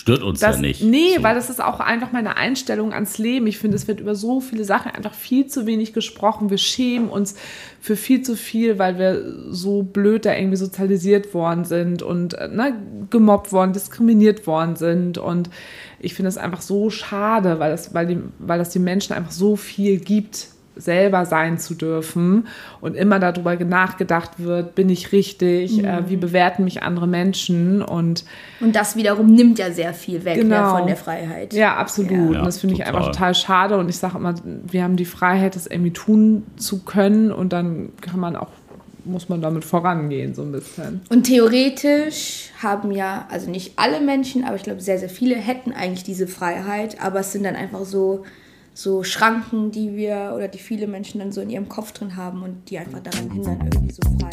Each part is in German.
stört uns das, ja nicht. Nee, so. weil das ist auch einfach meine Einstellung ans Leben. Ich finde, es wird über so viele Sachen einfach viel zu wenig gesprochen. Wir schämen uns für viel zu viel, weil wir so blöd da irgendwie sozialisiert worden sind und äh, ne, gemobbt worden, diskriminiert worden sind. Und ich finde es einfach so schade, weil das, weil, die, weil das den Menschen einfach so viel gibt, selber sein zu dürfen und immer darüber nachgedacht wird, bin ich richtig, mhm. äh, wie bewerten mich andere Menschen und und das wiederum nimmt ja sehr viel weg genau. von der Freiheit. Ja, absolut. Ja. Und das finde ich einfach total schade und ich sage immer, wir haben die Freiheit, das irgendwie tun zu können und dann kann man auch muss man damit vorangehen, so ein bisschen. Und theoretisch haben ja, also nicht alle Menschen, aber ich glaube, sehr, sehr viele hätten eigentlich diese Freiheit, aber es sind dann einfach so so Schranken, die wir oder die viele Menschen dann so in ihrem Kopf drin haben und die einfach daran hindern, irgendwie so frei.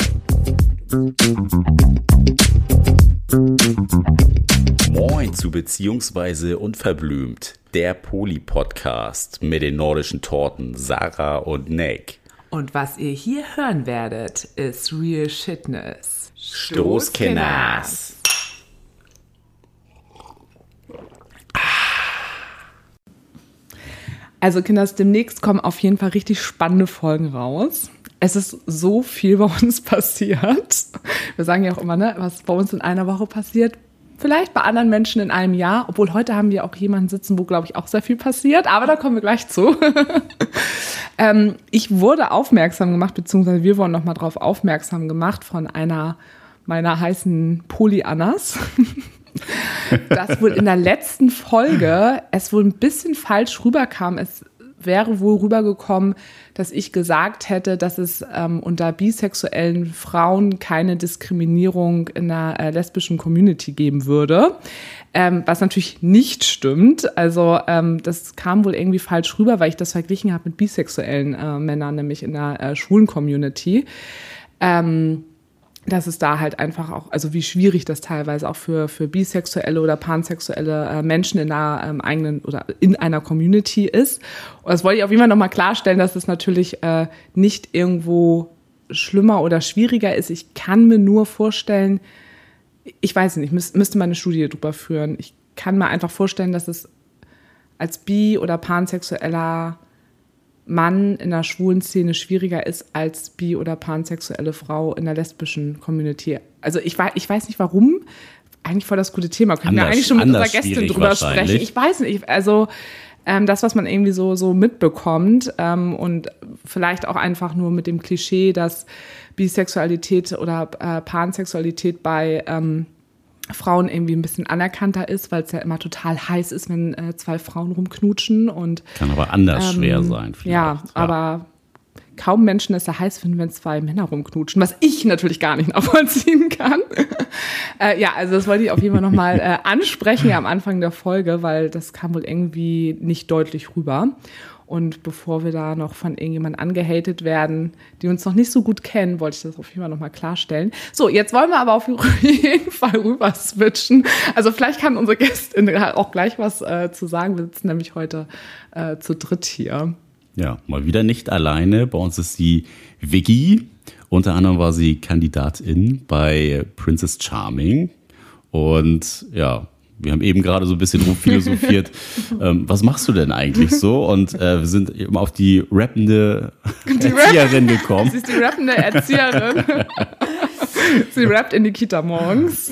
Moin zu Beziehungsweise Unverblümt, der Poli-Podcast mit den nordischen Torten Sarah und Nick. Und was ihr hier hören werdet, ist Real Shitness. Stoßkenners. Also Kinders, demnächst kommen auf jeden Fall richtig spannende Folgen raus. Es ist so viel bei uns passiert. Wir sagen ja auch immer, ne, was bei uns in einer Woche passiert. Vielleicht bei anderen Menschen in einem Jahr. Obwohl heute haben wir auch jemanden sitzen, wo, glaube ich, auch sehr viel passiert. Aber da kommen wir gleich zu. ähm, ich wurde aufmerksam gemacht, beziehungsweise wir wurden nochmal darauf aufmerksam gemacht von einer meiner heißen Polyannas dass wohl in der letzten Folge es wohl ein bisschen falsch rüberkam. Es wäre wohl rübergekommen, dass ich gesagt hätte, dass es ähm, unter bisexuellen Frauen keine Diskriminierung in der äh, lesbischen Community geben würde. Ähm, was natürlich nicht stimmt. Also ähm, das kam wohl irgendwie falsch rüber, weil ich das verglichen habe mit bisexuellen äh, Männern, nämlich in der äh, schwulen Community. Ähm, dass es da halt einfach auch, also wie schwierig das teilweise auch für, für bisexuelle oder pansexuelle äh, Menschen in einer ähm, eigenen oder in einer Community ist. Und das wollte ich auf jeden Fall nochmal klarstellen, dass es natürlich äh, nicht irgendwo schlimmer oder schwieriger ist. Ich kann mir nur vorstellen, ich weiß nicht, müß, müsste mal eine Studie drüber führen. Ich kann mir einfach vorstellen, dass es als bi- oder pansexueller Mann in der schwulen Szene schwieriger ist als bi- oder pansexuelle Frau in der lesbischen Community. Also ich, ich weiß nicht warum. Eigentlich voll das gute Thema. Können wir eigentlich schon mit unserer Gästin drüber sprechen. Ich weiß nicht. Also ähm, das, was man irgendwie so, so mitbekommt ähm, und vielleicht auch einfach nur mit dem Klischee, dass Bisexualität oder äh, Pansexualität bei ähm, Frauen irgendwie ein bisschen anerkannter ist, weil es ja immer total heiß ist, wenn äh, zwei Frauen rumknutschen und kann aber anders ähm, schwer sein. Ja, ja, aber kaum Menschen es ja heiß finden, wenn zwei Männer rumknutschen, was ich natürlich gar nicht nachvollziehen kann. äh, ja, also das wollte ich auf jeden Fall nochmal äh, ansprechen ja, am Anfang der Folge, weil das kam wohl irgendwie nicht deutlich rüber. Und bevor wir da noch von irgendjemand angehatet werden, die uns noch nicht so gut kennen, wollte ich das auf jeden Fall nochmal klarstellen. So, jetzt wollen wir aber auf jeden Fall rüber switchen. Also vielleicht kann unsere Gästin auch gleich was äh, zu sagen. Wir sitzen nämlich heute äh, zu dritt hier. Ja, mal wieder nicht alleine. Bei uns ist die Vicky. Unter anderem war sie Kandidatin bei Princess Charming. Und ja, wir haben eben gerade so ein bisschen rumphilosophiert, ähm, was machst du denn eigentlich so? Und äh, wir sind eben auf die rappende die Erzieherin gekommen. Sie ist die rappende Erzieherin. Sie rappt in die Kita morgens.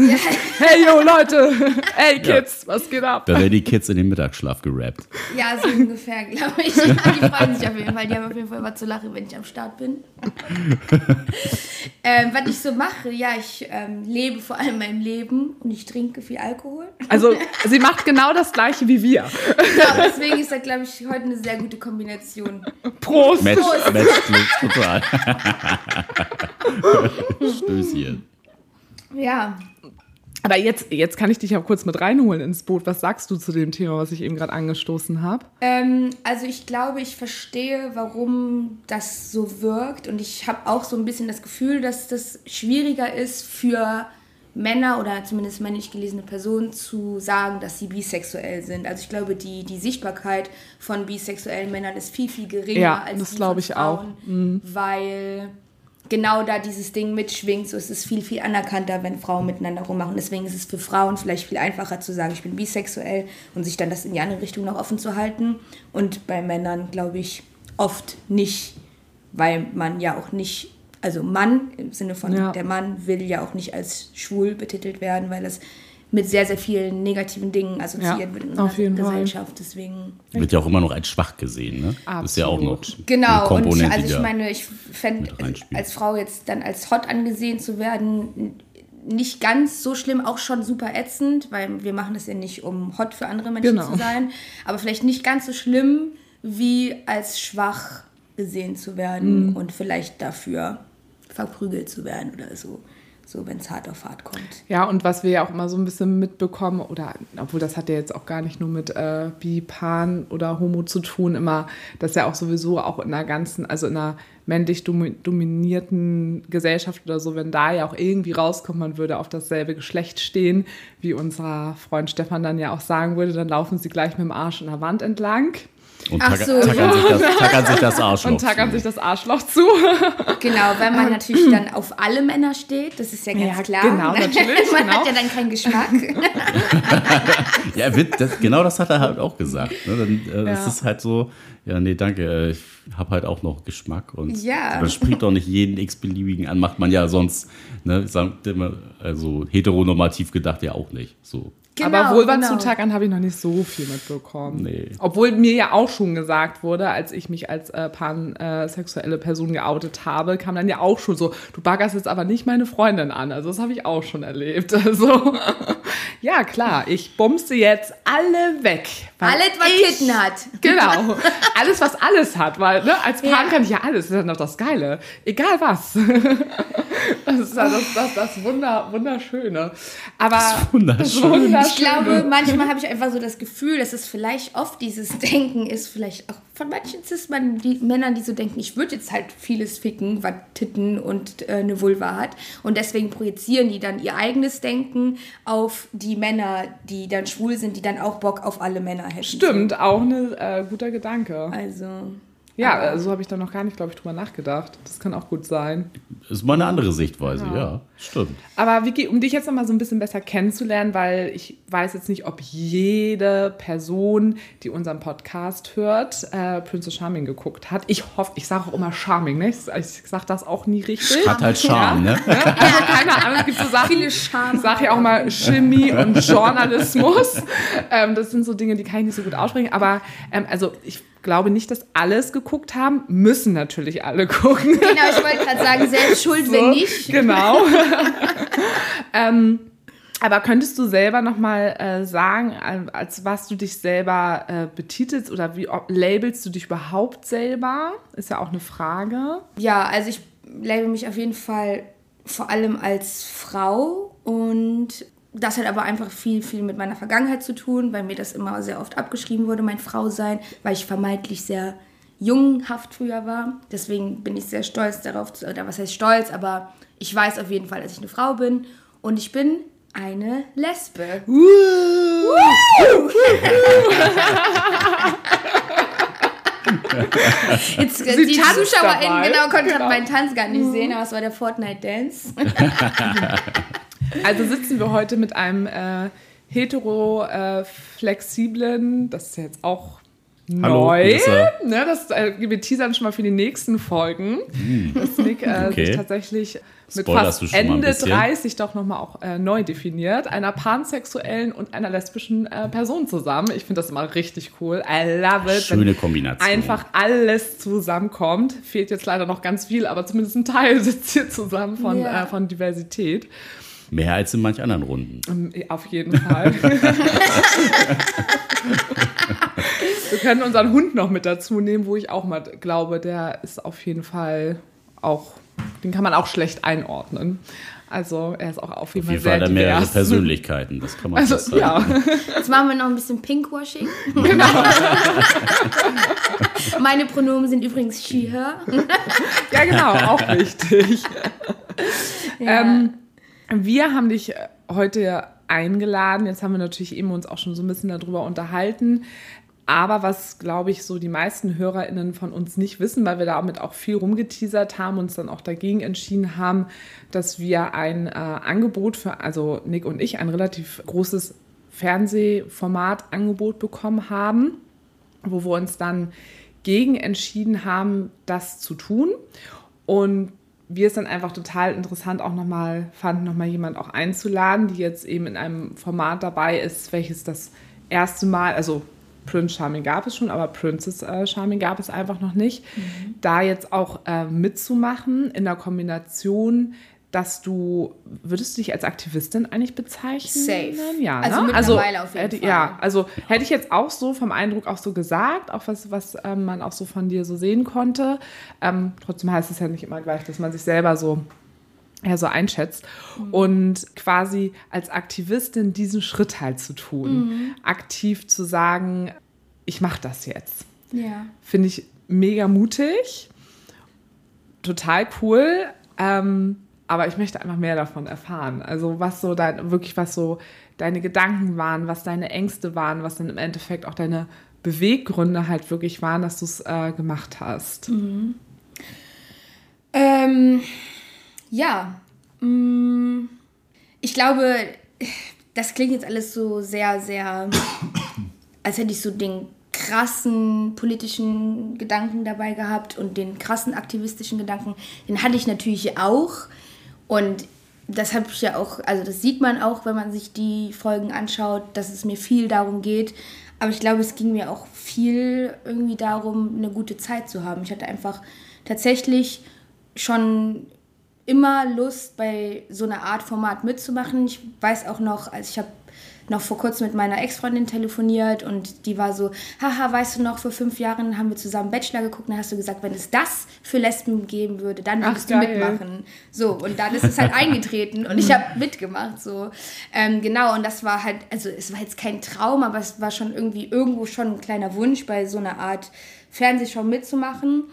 Hey, yo, Leute! Hey, Kids, ja. was geht ab? Da werden die Kids in den Mittagsschlaf gerappt. Ja, so ungefähr, glaube ich. Die freuen sich auf jeden Fall. Die haben auf jeden Fall immer zu lachen, wenn ich am Start bin. ähm, was ich so mache, ja, ich ähm, lebe vor allem mein Leben und ich trinke viel Alkohol. Also, sie macht genau das Gleiche wie wir. Ja, deswegen ist das, glaube ich, heute eine sehr gute Kombination. Prost! Match, Prost. Match, total. Stößchen. Ja. Aber jetzt, jetzt kann ich dich auch kurz mit reinholen ins Boot. Was sagst du zu dem Thema, was ich eben gerade angestoßen habe? Ähm, also ich glaube, ich verstehe, warum das so wirkt. Und ich habe auch so ein bisschen das Gefühl, dass das schwieriger ist für Männer oder zumindest männlich gelesene Personen zu sagen, dass sie bisexuell sind. Also ich glaube, die, die Sichtbarkeit von bisexuellen Männern ist viel, viel geringer ja, als das die glaube ich Frauen, auch. Mhm. Weil genau da dieses Ding mitschwingt. So es ist viel, viel anerkannter, wenn Frauen miteinander rummachen. Deswegen ist es für Frauen vielleicht viel einfacher zu sagen, ich bin bisexuell und sich dann das in die andere Richtung noch offen zu halten. Und bei Männern, glaube ich, oft nicht, weil man ja auch nicht, also Mann im Sinne von Ja. der Mann will ja auch nicht als schwul betitelt werden, weil das mit sehr, sehr vielen negativen Dingen assoziiert Ja, wird in unserer jeden Fall. Gesellschaft. Deswegen. Wird ja auch immer noch als schwach gesehen, ne? Das ist ja auch noch Absolut. Genau, eine und Komponente, also ich meine, ich fände, als Frau jetzt dann als hot angesehen zu werden, nicht ganz so schlimm, auch schon super ätzend, weil wir machen das ja nicht, um hot für andere Menschen Genau. zu sein, aber vielleicht nicht ganz so schlimm, wie als schwach gesehen zu werden Mhm. und vielleicht dafür verprügelt zu werden oder so, so wenn es hart auf hart kommt. Ja, und was wir ja auch immer so ein bisschen mitbekommen, oder obwohl das hat ja jetzt auch gar nicht nur mit äh, Bi, Pan oder Homo zu tun, immer, dass ja auch sowieso auch in einer ganzen, also in einer männlich domi- dominierten Gesellschaft oder so, wenn da ja auch irgendwie rauskommt, man würde auf dasselbe Geschlecht stehen, wie unser Freund Stefan dann ja auch sagen würde, dann laufen sie gleich mit dem Arsch in der Wand entlang und Ach so. tackern, sich das, tackern sich das Arschloch. und tackern zu. sich das Arschloch zu. Genau, weil man natürlich dann auf alle Männer steht, das ist ja ganz Ja, klar. genau, natürlich, man genau. hat ja dann keinen Geschmack. Ja, das, genau das hat er halt auch gesagt. Ne? Dann, äh, Ja. Ist halt so, ja, nee, danke, äh, ich habe halt auch noch Geschmack. Und Ja. man spricht doch nicht jeden x-beliebigen an, macht man ja sonst, ne, sagt immer, also heteronormativ gedacht ja auch nicht. So. Aber Vulva genau. habe ich noch nicht so viel mitbekommen. Nee. Obwohl mir ja auch schon gesagt wurde, als ich mich als äh, pansexuelle Person geoutet habe, kam dann ja auch schon so, du baggerst jetzt aber nicht meine Freundin an. Also das habe ich auch schon erlebt. Also ja, klar, ich bumse jetzt alle weg. Alles, was ich- Titten hat. Genau. Alles, was alles hat, weil ne, als Pan Ja. kann ich ja alles. Das ist ja noch das Geile. Egal was. Das ist ja das, das, das Wunder, Wunderschöne. Aber Wunderschön. das Ich glaube, manchmal habe ich einfach so das Gefühl, dass es vielleicht oft dieses Denken ist, vielleicht auch von manchen Cis-Männern, die, Männern, die so denken, ich würde jetzt halt vieles ficken, was Titten und äh, eine Vulva hat. Und deswegen projizieren die dann ihr eigenes Denken auf die Männer, die dann schwul sind, die dann auch Bock auf alle Männer hätten. Stimmt, auch ein äh, guter Gedanke. Also. Ja, so habe ich da noch gar nicht, glaube ich, drüber nachgedacht. Das kann auch gut sein. Ist mal eine andere Sichtweise, ja, stimmt. Aber Vicky, um dich jetzt noch mal so ein bisschen besser kennenzulernen, weil ich weiß jetzt nicht, ob jede Person, die unseren Podcast hört, äh, Princess Charming geguckt hat. Ich hoffe, ich sage auch immer Charming, ne? Ich, ich sage das auch nie richtig. Hat halt Charme, ne? Also keine Ahnung, es gibt so Sachen. Viele Charme. Ich sage ja auch mal Chemie und Journalismus. ähm, das sind so Dinge, die kann ich nicht so gut aussprechen. Aber ähm, also ich glaube nicht, dass alles geguckt haben. Müssen natürlich alle gucken. Genau, ich wollte gerade sagen, selbst schuld, wenn nicht. Genau. ähm, aber könntest du selber noch mal äh, sagen, äh, als was du dich selber äh, betitelst oder wie ob, labelst du dich überhaupt selber? Ist ja auch eine Frage. Ja, also ich label mich auf jeden Fall vor allem als Frau und das hat aber einfach viel, viel mit meiner Vergangenheit zu tun, weil mir das immer sehr oft abgeschrieben wurde, mein Frausein, weil ich vermeintlich sehr junghaft früher war. Deswegen bin ich sehr stolz darauf, zu, oder was heißt stolz, aber ich weiß auf jeden Fall, dass ich eine Frau bin und ich bin eine Lesbe. Jetzt, äh, Sie die ZuschauerInnen genau, konnten Genau. meinen Tanz gar nicht sehen, aber es war der Fortnite-Dance. Also sitzen wir heute mit einem äh, hetero-flexiblen, das ist ja jetzt auch Hallo, neu. Ne, das äh, wir teasern schon mal für die nächsten Folgen. Dass Nick äh. Okay. sich tatsächlich mit Spoilerst fast Ende bisschen? 30 doch nochmal auch äh, neu definiert, einer pansexuellen und einer lesbischen äh, Person zusammen. Ich finde das immer richtig cool. I love it. Schöne wenn Kombination. Einfach alles zusammenkommt. Fehlt jetzt leider noch ganz viel, aber zumindest ein Teil sitzt hier zusammen von, Ja. äh, von Diversität. Mehr als in manch anderen Runden. Ähm, Auf jeden Fall. Wir können unseren Hund noch mit dazu nehmen, wo ich auch mal glaube, der ist auf jeden Fall auch, den kann man auch schlecht einordnen. Also er ist auch auf jeden Auf jeden Fall Fall sehr hat er mehrere divers. Persönlichkeiten, das kann man Also sagen. ja, Jetzt machen wir noch ein bisschen Pinkwashing. genau. Meine Pronomen sind übrigens she, her. Ja, genau, auch wichtig. Ähm, wir haben dich heute eingeladen. Jetzt haben wir natürlich eben uns auch schon so ein bisschen darüber unterhalten. Aber was, glaube ich, so die meisten HörerInnen von uns nicht wissen, weil wir damit auch viel rumgeteasert haben, uns dann auch dagegen entschieden haben, dass wir ein äh, Angebot für, also Nick und ich, ein relativ großes Fernsehformatangebot bekommen haben, wo wir uns dann gegen entschieden haben, das zu tun. Und wir es dann einfach total interessant auch nochmal fanden, nochmal jemand auch einzuladen, die jetzt eben in einem Format dabei ist, welches das erste Mal, also Prince Charming gab es schon, aber Princess äh, Charming gab es einfach noch nicht. Mhm. Da jetzt auch äh, mitzumachen in der Kombination, dass du, würdest du dich als Aktivistin eigentlich bezeichnen? Safe. Ja, also ne? mittlerweile also, auf jeden hätte, Fall. Ja, also hätte ich jetzt auch so vom Eindruck auch so gesagt, auch was, was ähm, man auch so von dir so sehen konnte. Ähm, trotzdem heißt es ja nicht immer gleich, dass man sich selber so ja, so einschätzt. Mhm. Und quasi als Aktivistin diesen Schritt halt zu tun. Mhm. Aktiv zu sagen, ich mache das jetzt. Ja. Finde ich mega mutig. Total cool. Ähm, aber ich möchte einfach mehr davon erfahren. Also was so dein, wirklich was so deine Gedanken waren, was deine Ängste waren, was dann im Endeffekt auch deine Beweggründe halt wirklich waren, dass du es äh, gemacht hast. Mhm. Ähm, ja, mm, ich glaube, das klingt jetzt alles so sehr, sehr, als hätte ich so den krassen politischen Gedanken dabei gehabt und den krassen aktivistischen Gedanken. Den hatte ich natürlich auch. Und das habe ich ja auch, also das sieht man auch, wenn man sich die Folgen anschaut, dass es mir viel darum geht. Aber ich glaube, es ging mir auch viel irgendwie darum, eine gute Zeit zu haben. Ich hatte einfach tatsächlich schon immer Lust, bei so einer Art Format mitzumachen. Ich weiß auch noch, als ich habe noch vor kurzem mit meiner Ex-Freundin telefoniert und die war so, haha, weißt du noch, vor fünf Jahren haben wir zusammen Bachelor geguckt, dann hast du gesagt, wenn es das für Lesben geben würde, dann würdest du mitmachen. So, und dann ist es halt eingetreten und ich habe mitgemacht, so. Ähm, genau, und das war halt, also es war jetzt kein Traum, aber es war schon irgendwie irgendwo schon ein kleiner Wunsch, bei so einer Art Fernsehshow mitzumachen.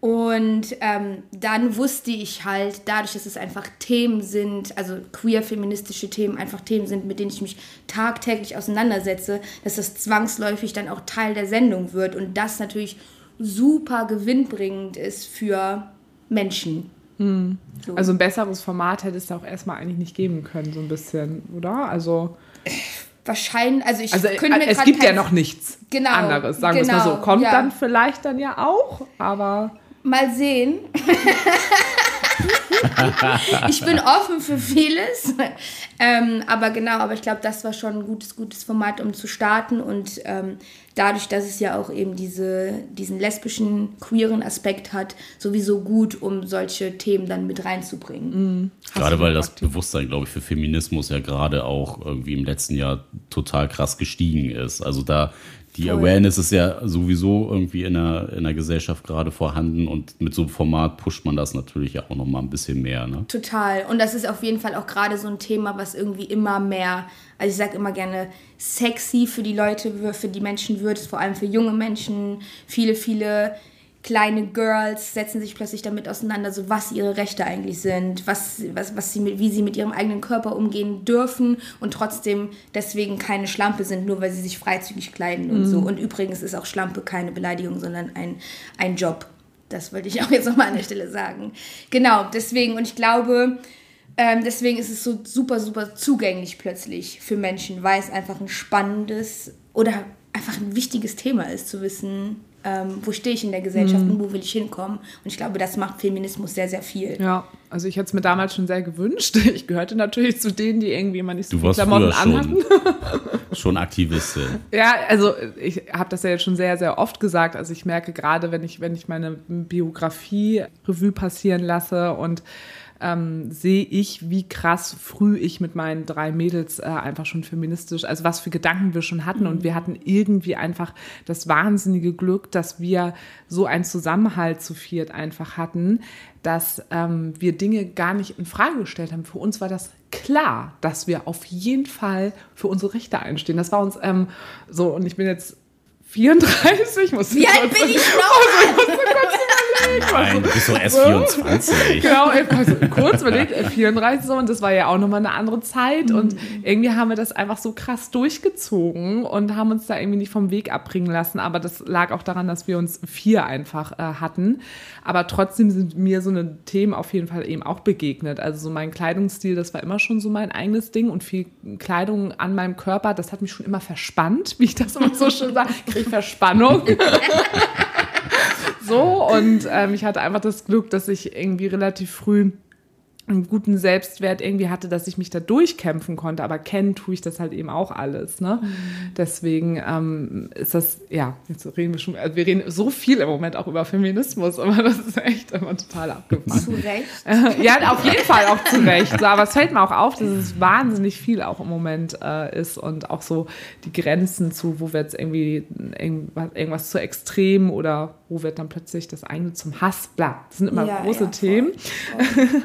Und ähm, dann wusste ich halt, dadurch, dass es einfach Themen sind, also queer-feministische Themen, einfach Themen sind, mit denen ich mich tagtäglich auseinandersetze, dass das zwangsläufig dann auch Teil der Sendung wird und das natürlich super gewinnbringend ist für Menschen. Hm. So. Also ein besseres Format hätte es auch erstmal eigentlich nicht geben können, so ein bisschen, oder? Also. Wahrscheinlich, also ich also, könnte mir Es gibt ja noch nichts genau, anderes, sagen genau, wir es mal so. Kommt ja. dann vielleicht dann ja auch, aber. Mal sehen. ich bin offen für vieles. Ähm, aber genau, aber ich glaube, das war schon ein gutes, gutes Format, um zu starten. Und ähm, dadurch, dass es ja auch eben diese, diesen lesbischen, queeren Aspekt hat, sowieso gut, um solche Themen dann mit reinzubringen. Mhm. Gerade weil das Bewusstsein, glaube ich, für Feminismus ja gerade auch irgendwie im letzten Jahr total krass gestiegen ist. Also da die Voll. Awareness ist ja sowieso irgendwie in der, in der Gesellschaft gerade vorhanden und mit so einem Format pusht man das natürlich auch noch mal ein bisschen mehr. Ne? Total. Und das ist auf jeden Fall auch gerade so ein Thema, was irgendwie immer mehr, also ich sage immer gerne, sexy für die Leute, für die Menschen wird, vor allem für junge Menschen. Viele, viele kleine Girls setzen sich plötzlich damit auseinander, so was ihre Rechte eigentlich sind, was, was, was sie mit, wie sie mit ihrem eigenen Körper umgehen dürfen und trotzdem deswegen keine Schlampe sind, nur weil sie sich freizügig kleiden und mhm. so. Und übrigens ist auch Schlampe keine Beleidigung, sondern ein, ein Job. Das wollte ich auch jetzt nochmal an der Stelle sagen. Genau, deswegen, und ich glaube, ähm, deswegen ist es so super, super zugänglich plötzlich für Menschen, weil es einfach ein spannendes oder einfach ein wichtiges Thema ist, zu wissen, ähm, wo stehe ich in der Gesellschaft mhm. und wo will ich hinkommen. Und ich glaube, das macht Feminismus sehr, sehr viel. Ja, also ich hätte es mir damals schon sehr gewünscht. Ich gehörte natürlich zu denen, die irgendwie immer nicht so du Klamotten anhatten. schon Aktivistin. Ja, also ich habe das ja jetzt schon sehr, sehr oft gesagt. Also ich merke gerade, wenn ich, wenn ich meine Biografie Revue passieren lasse und ähm, sehe ich, wie krass früh ich mit meinen drei Mädels äh, einfach schon feministisch, also was für Gedanken wir schon hatten. Mhm. Und wir hatten irgendwie einfach das wahnsinnige Glück, dass wir so einen Zusammenhalt zu viert einfach hatten, dass ähm, wir Dinge gar nicht in Frage gestellt haben. Für uns war das klar, dass wir auf jeden Fall für unsere Rechte einstehen. Das war uns ähm, so, und ich bin jetzt 34, muss Wie alt bin ich noch? Also, ich Nein, du bist doch erst 24. Genau, also kurz überlegt, 34 so und das war ja auch nochmal eine andere Zeit und irgendwie haben wir das einfach so krass durchgezogen und haben uns da irgendwie nicht vom Weg abbringen lassen, aber das lag auch daran, dass wir uns vier einfach äh, hatten, aber trotzdem sind mir so eine Themen auf jeden Fall eben auch begegnet, also so mein Kleidungsstil, das war immer schon so mein eigenes Ding und viel Kleidung an meinem Körper, das hat mich schon immer verspannt, wie ich das immer so schön sage, kriege Verspannung. so und ähm, ich hatte einfach das Glück, dass ich irgendwie relativ früh einen guten Selbstwert irgendwie hatte, dass ich mich da durchkämpfen konnte. Aber kennen tue ich das halt eben auch alles. Ne? Mhm. Deswegen ähm, ist das, ja, jetzt reden wir schon, also wir reden so viel im Moment auch über Feminismus, aber das ist echt immer total abgefahren. Zu Recht. ja, auf jeden Fall auch zu Recht. So, aber es fällt mir auch auf, dass es wahnsinnig viel auch im Moment äh, ist und auch so die Grenzen zu, wo wir jetzt irgendwie irgendwas, irgendwas zu extrem oder wo wird dann plötzlich das eine zum Hass, bla. Das sind immer ja, große ja, Themen. Voll, voll.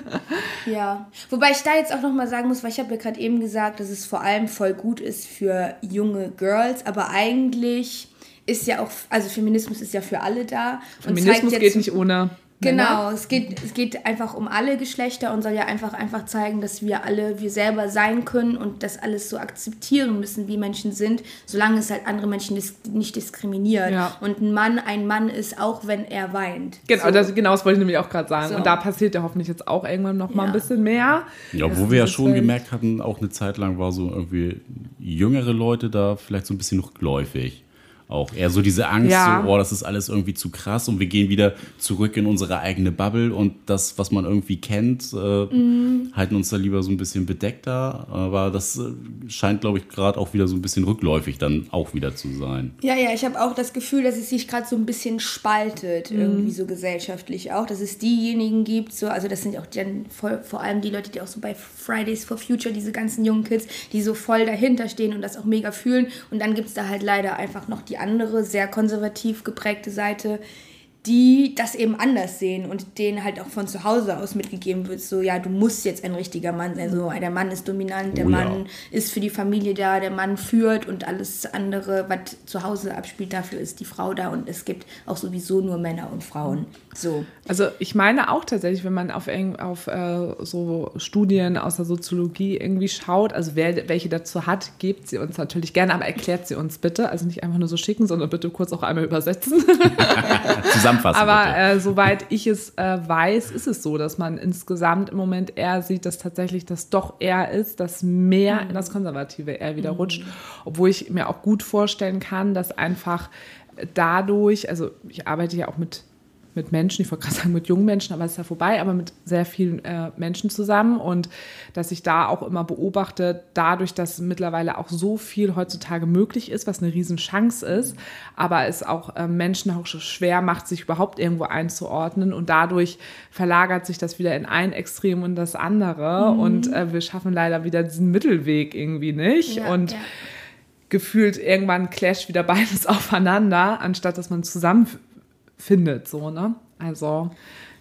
Ja, wobei ich da jetzt auch nochmal sagen muss, weil ich habe ja gerade eben gesagt, dass es vor allem voll gut ist für junge Girls, aber eigentlich ist ja auch, also Feminismus ist ja für alle da. Feminismus geht nicht ohne Genau, es geht, es geht einfach um alle Geschlechter und soll ja einfach, einfach zeigen, dass wir alle wir selber sein können und das alles so akzeptieren müssen, wie Menschen sind, solange es halt andere Menschen dis nicht diskriminiert. Ja. Und ein Mann ein Mann ist, auch wenn er weint. Genau, so. das, genau das wollte ich nämlich auch gerade sagen. So. Und da passiert ja hoffentlich jetzt auch irgendwann noch ja. mal ein bisschen mehr. Ja, wo wir ja schon gemerkt hatten, auch eine Zeit lang war so irgendwie jüngere Leute da vielleicht so ein bisschen rückläufig auch. Eher so diese Angst, ja. so, oh, das ist alles irgendwie zu krass und wir gehen wieder zurück in unsere eigene Bubble und das, was man irgendwie kennt, äh, mhm. halten uns da lieber so ein bisschen bedeckter. Aber das äh, scheint, glaube ich, gerade auch wieder so ein bisschen rückläufig dann auch wieder zu sein. Ja, ja, ich habe auch das Gefühl, dass es sich gerade so ein bisschen spaltet, mhm. irgendwie so gesellschaftlich auch, dass es diejenigen gibt, so, also das sind auch dann voll, vor allem die Leute, die auch so bei Fridays for Future, diese ganzen jungen Kids, die so voll dahinter stehen und das auch mega fühlen. Und dann gibt es da halt leider einfach noch die andere, sehr konservativ geprägte Seite, die das eben anders sehen und denen halt auch von zu Hause aus mitgegeben wird, so ja, du musst jetzt ein richtiger Mann sein, so der Mann ist dominant, der oh, Mann ja. ist für die Familie da, der Mann führt und alles andere, was zu Hause abspielt, dafür ist die Frau da und es gibt auch sowieso nur Männer und Frauen. So. Also ich meine auch tatsächlich, wenn man auf, auf äh, so Studien aus der Soziologie irgendwie schaut, also wer welche dazu hat, gebt sie uns natürlich gerne, aber erklärt sie uns bitte, also nicht einfach nur so schicken, sondern bitte kurz auch einmal übersetzen. Zusammen zusammenfassen. Aber äh, soweit ich es äh, weiß, ist es so, dass man insgesamt im Moment eher sieht, dass tatsächlich das doch eher ist, dass mehr mhm. in das Konservative eher wieder mhm. rutscht. Obwohl ich mir auch gut vorstellen kann, dass einfach dadurch, also ich arbeite ja auch mit mit Menschen, ich wollte gerade sagen mit jungen Menschen, aber es ist ja vorbei, aber mit sehr vielen äh, Menschen zusammen und dass ich da auch immer beobachte, dadurch, dass mittlerweile auch so viel heutzutage möglich ist, was eine Riesenchance ist, aber es auch äh, Menschen auch schwer macht, sich überhaupt irgendwo einzuordnen und dadurch verlagert sich das wieder in ein Extrem und das andere mhm. und äh, wir schaffen leider wieder diesen Mittelweg irgendwie nicht ja, und ja gefühlt irgendwann clasht wieder beides aufeinander, anstatt dass man zusammen findet, so, ne? Also,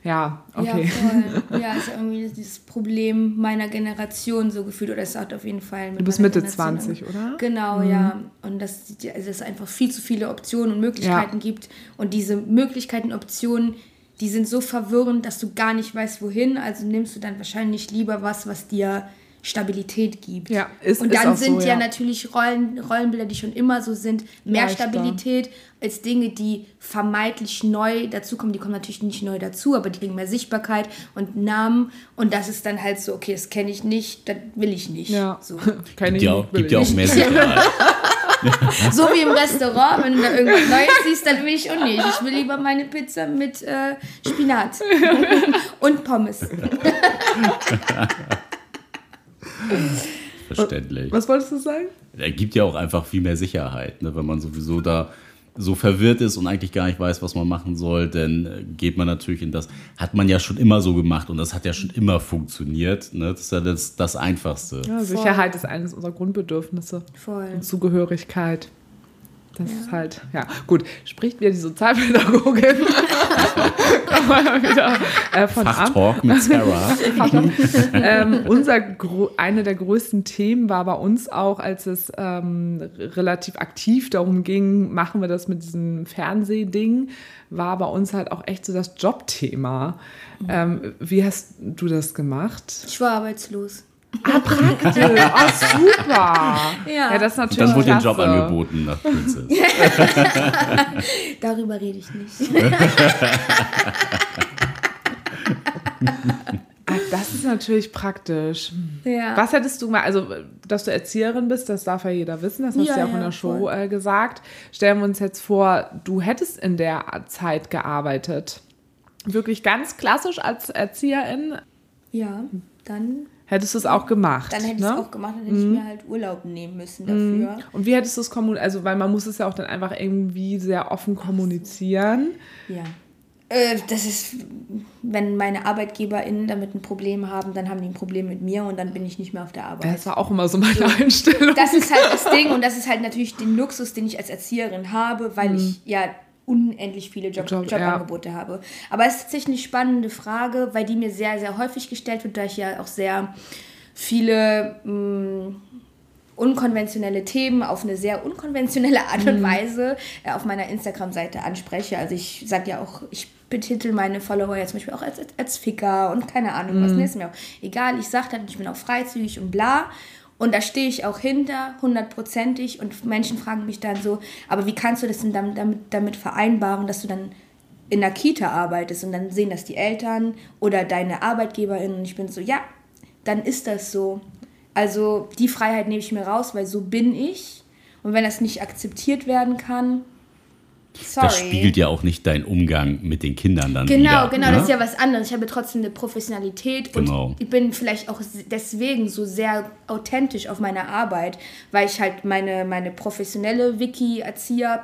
ja, okay. Ja, voll. ja, ist ja irgendwie dieses Problem meiner Generation so gefühlt, oder es hat auf jeden Fall. du bist Mitte 20, oder? Genau, mhm. ja. Und dass, also es einfach viel zu viele Optionen und Möglichkeiten ja. gibt. Und diese Möglichkeiten, Optionen, die sind so verwirrend, dass du gar nicht weißt, wohin. Also nimmst du dann wahrscheinlich lieber was, was dir Stabilität gibt. Ja, ist, und dann ist sind so, ja, ja, natürlich Rollen, Rollenbilder, die schon immer so sind, mehr Leichter. Stabilität als Dinge, die vermeintlich neu dazukommen. Die kommen natürlich nicht neu dazu, aber die kriegen mehr Sichtbarkeit und Namen. Und das ist dann halt so, okay, das kenne ich nicht, das will ich nicht. Ja, so. Keine gibt, ja, gibt ja auch mehr Sicherheit. so wie im Restaurant, wenn du da irgendwas Neues siehst, dann will ich auch nicht. Ich will lieber meine Pizza mit äh, Spinat und Pommes. Verständlich. Was wolltest du sagen? Er gibt ja auch einfach viel mehr Sicherheit, ne? wenn man sowieso da so verwirrt ist und eigentlich gar nicht weiß, was man machen soll, dann äh, geht man natürlich in das. Hat man ja schon immer so gemacht und das hat ja schon immer funktioniert. Ne? Das ist ja das, das Einfachste. Ja, Sicherheit ist eines unserer Grundbedürfnisse. Voll. Und Zugehörigkeit. Das ist halt, ja, gut. Spricht mir die Sozialpädagogin Kommen wir wieder, äh, von ab. Fachtalk mit Sarah. ähm, unser gro- eine der größten Themen war bei uns auch, als es ähm, relativ aktiv darum ging, machen wir das mit diesem Fernsehding, war bei uns halt auch echt so das Jobthema. Ähm, wie hast du das gemacht? Ich war arbeitslos. Ah, praktisch. Oh, super. Ja. das ist natürlich dann wurde den Job klasse. angeboten nach Princess. Darüber rede ich nicht. Ah, das ist natürlich praktisch. Ja. Was hättest du mal, also dass du Erzieherin bist, das darf ja jeder wissen, das hast Ja, du ja auch in ja, der Show voll. äh, gesagt. Stellen wir uns jetzt vor, du hättest in der Zeit gearbeitet. Wirklich ganz klassisch als Erzieherin, Ja, dann, hättest du es auch gemacht. dann hätte ich ne? es auch gemacht, dann hätte ich mir halt Urlaub nehmen müssen dafür. Und wie hättest du es kommuniziert? Also, weil man muss es ja auch dann einfach irgendwie sehr offen kommunizieren. Ja. Äh, das ist, wenn meine ArbeitgeberInnen damit ein Problem haben, dann haben die ein Problem mit mir und dann bin ich nicht mehr auf der Arbeit. Das war auch immer so meine Einstellung. Das ist halt das Ding und das ist halt natürlich den Luxus, den ich als Erzieherin habe, weil ich ja unendlich viele Job, Job, ja. Jobangebote habe. Aber es ist tatsächlich eine spannende Frage, weil die mir sehr, sehr häufig gestellt wird, da ich ja auch sehr viele mh, unkonventionelle Themen auf eine sehr unkonventionelle Art und Weise äh, auf meiner Instagram-Seite anspreche. Also ich sage ja auch, ich betitel meine Follower ja zum Beispiel auch als, als, als Ficker und keine Ahnung was. Ne, ist mir auch egal. Ich sage dann, ich bin auch freizügig und bla. Und da stehe ich auch hinter, hundertprozentig. Und Menschen fragen mich dann so, aber wie kannst du das denn damit, damit, vereinbaren, dass du dann in der Kita arbeitest und dann sehen das die Eltern oder deine ArbeitgeberInnen und ich bin so, ja, dann ist das so. Also die Freiheit nehme ich mir raus, weil so bin ich. Und wenn das nicht akzeptiert werden kann, sorry. Das spiegelt ja auch nicht deinen Umgang mit den Kindern dann Genau, wieder. genau, ne? das ist ja was anderes. Ich habe trotzdem eine Professionalität Genau. und ich bin vielleicht auch deswegen so sehr authentisch auf meiner Arbeit, weil ich halt meine, meine professionelle Wiki, Erzieher,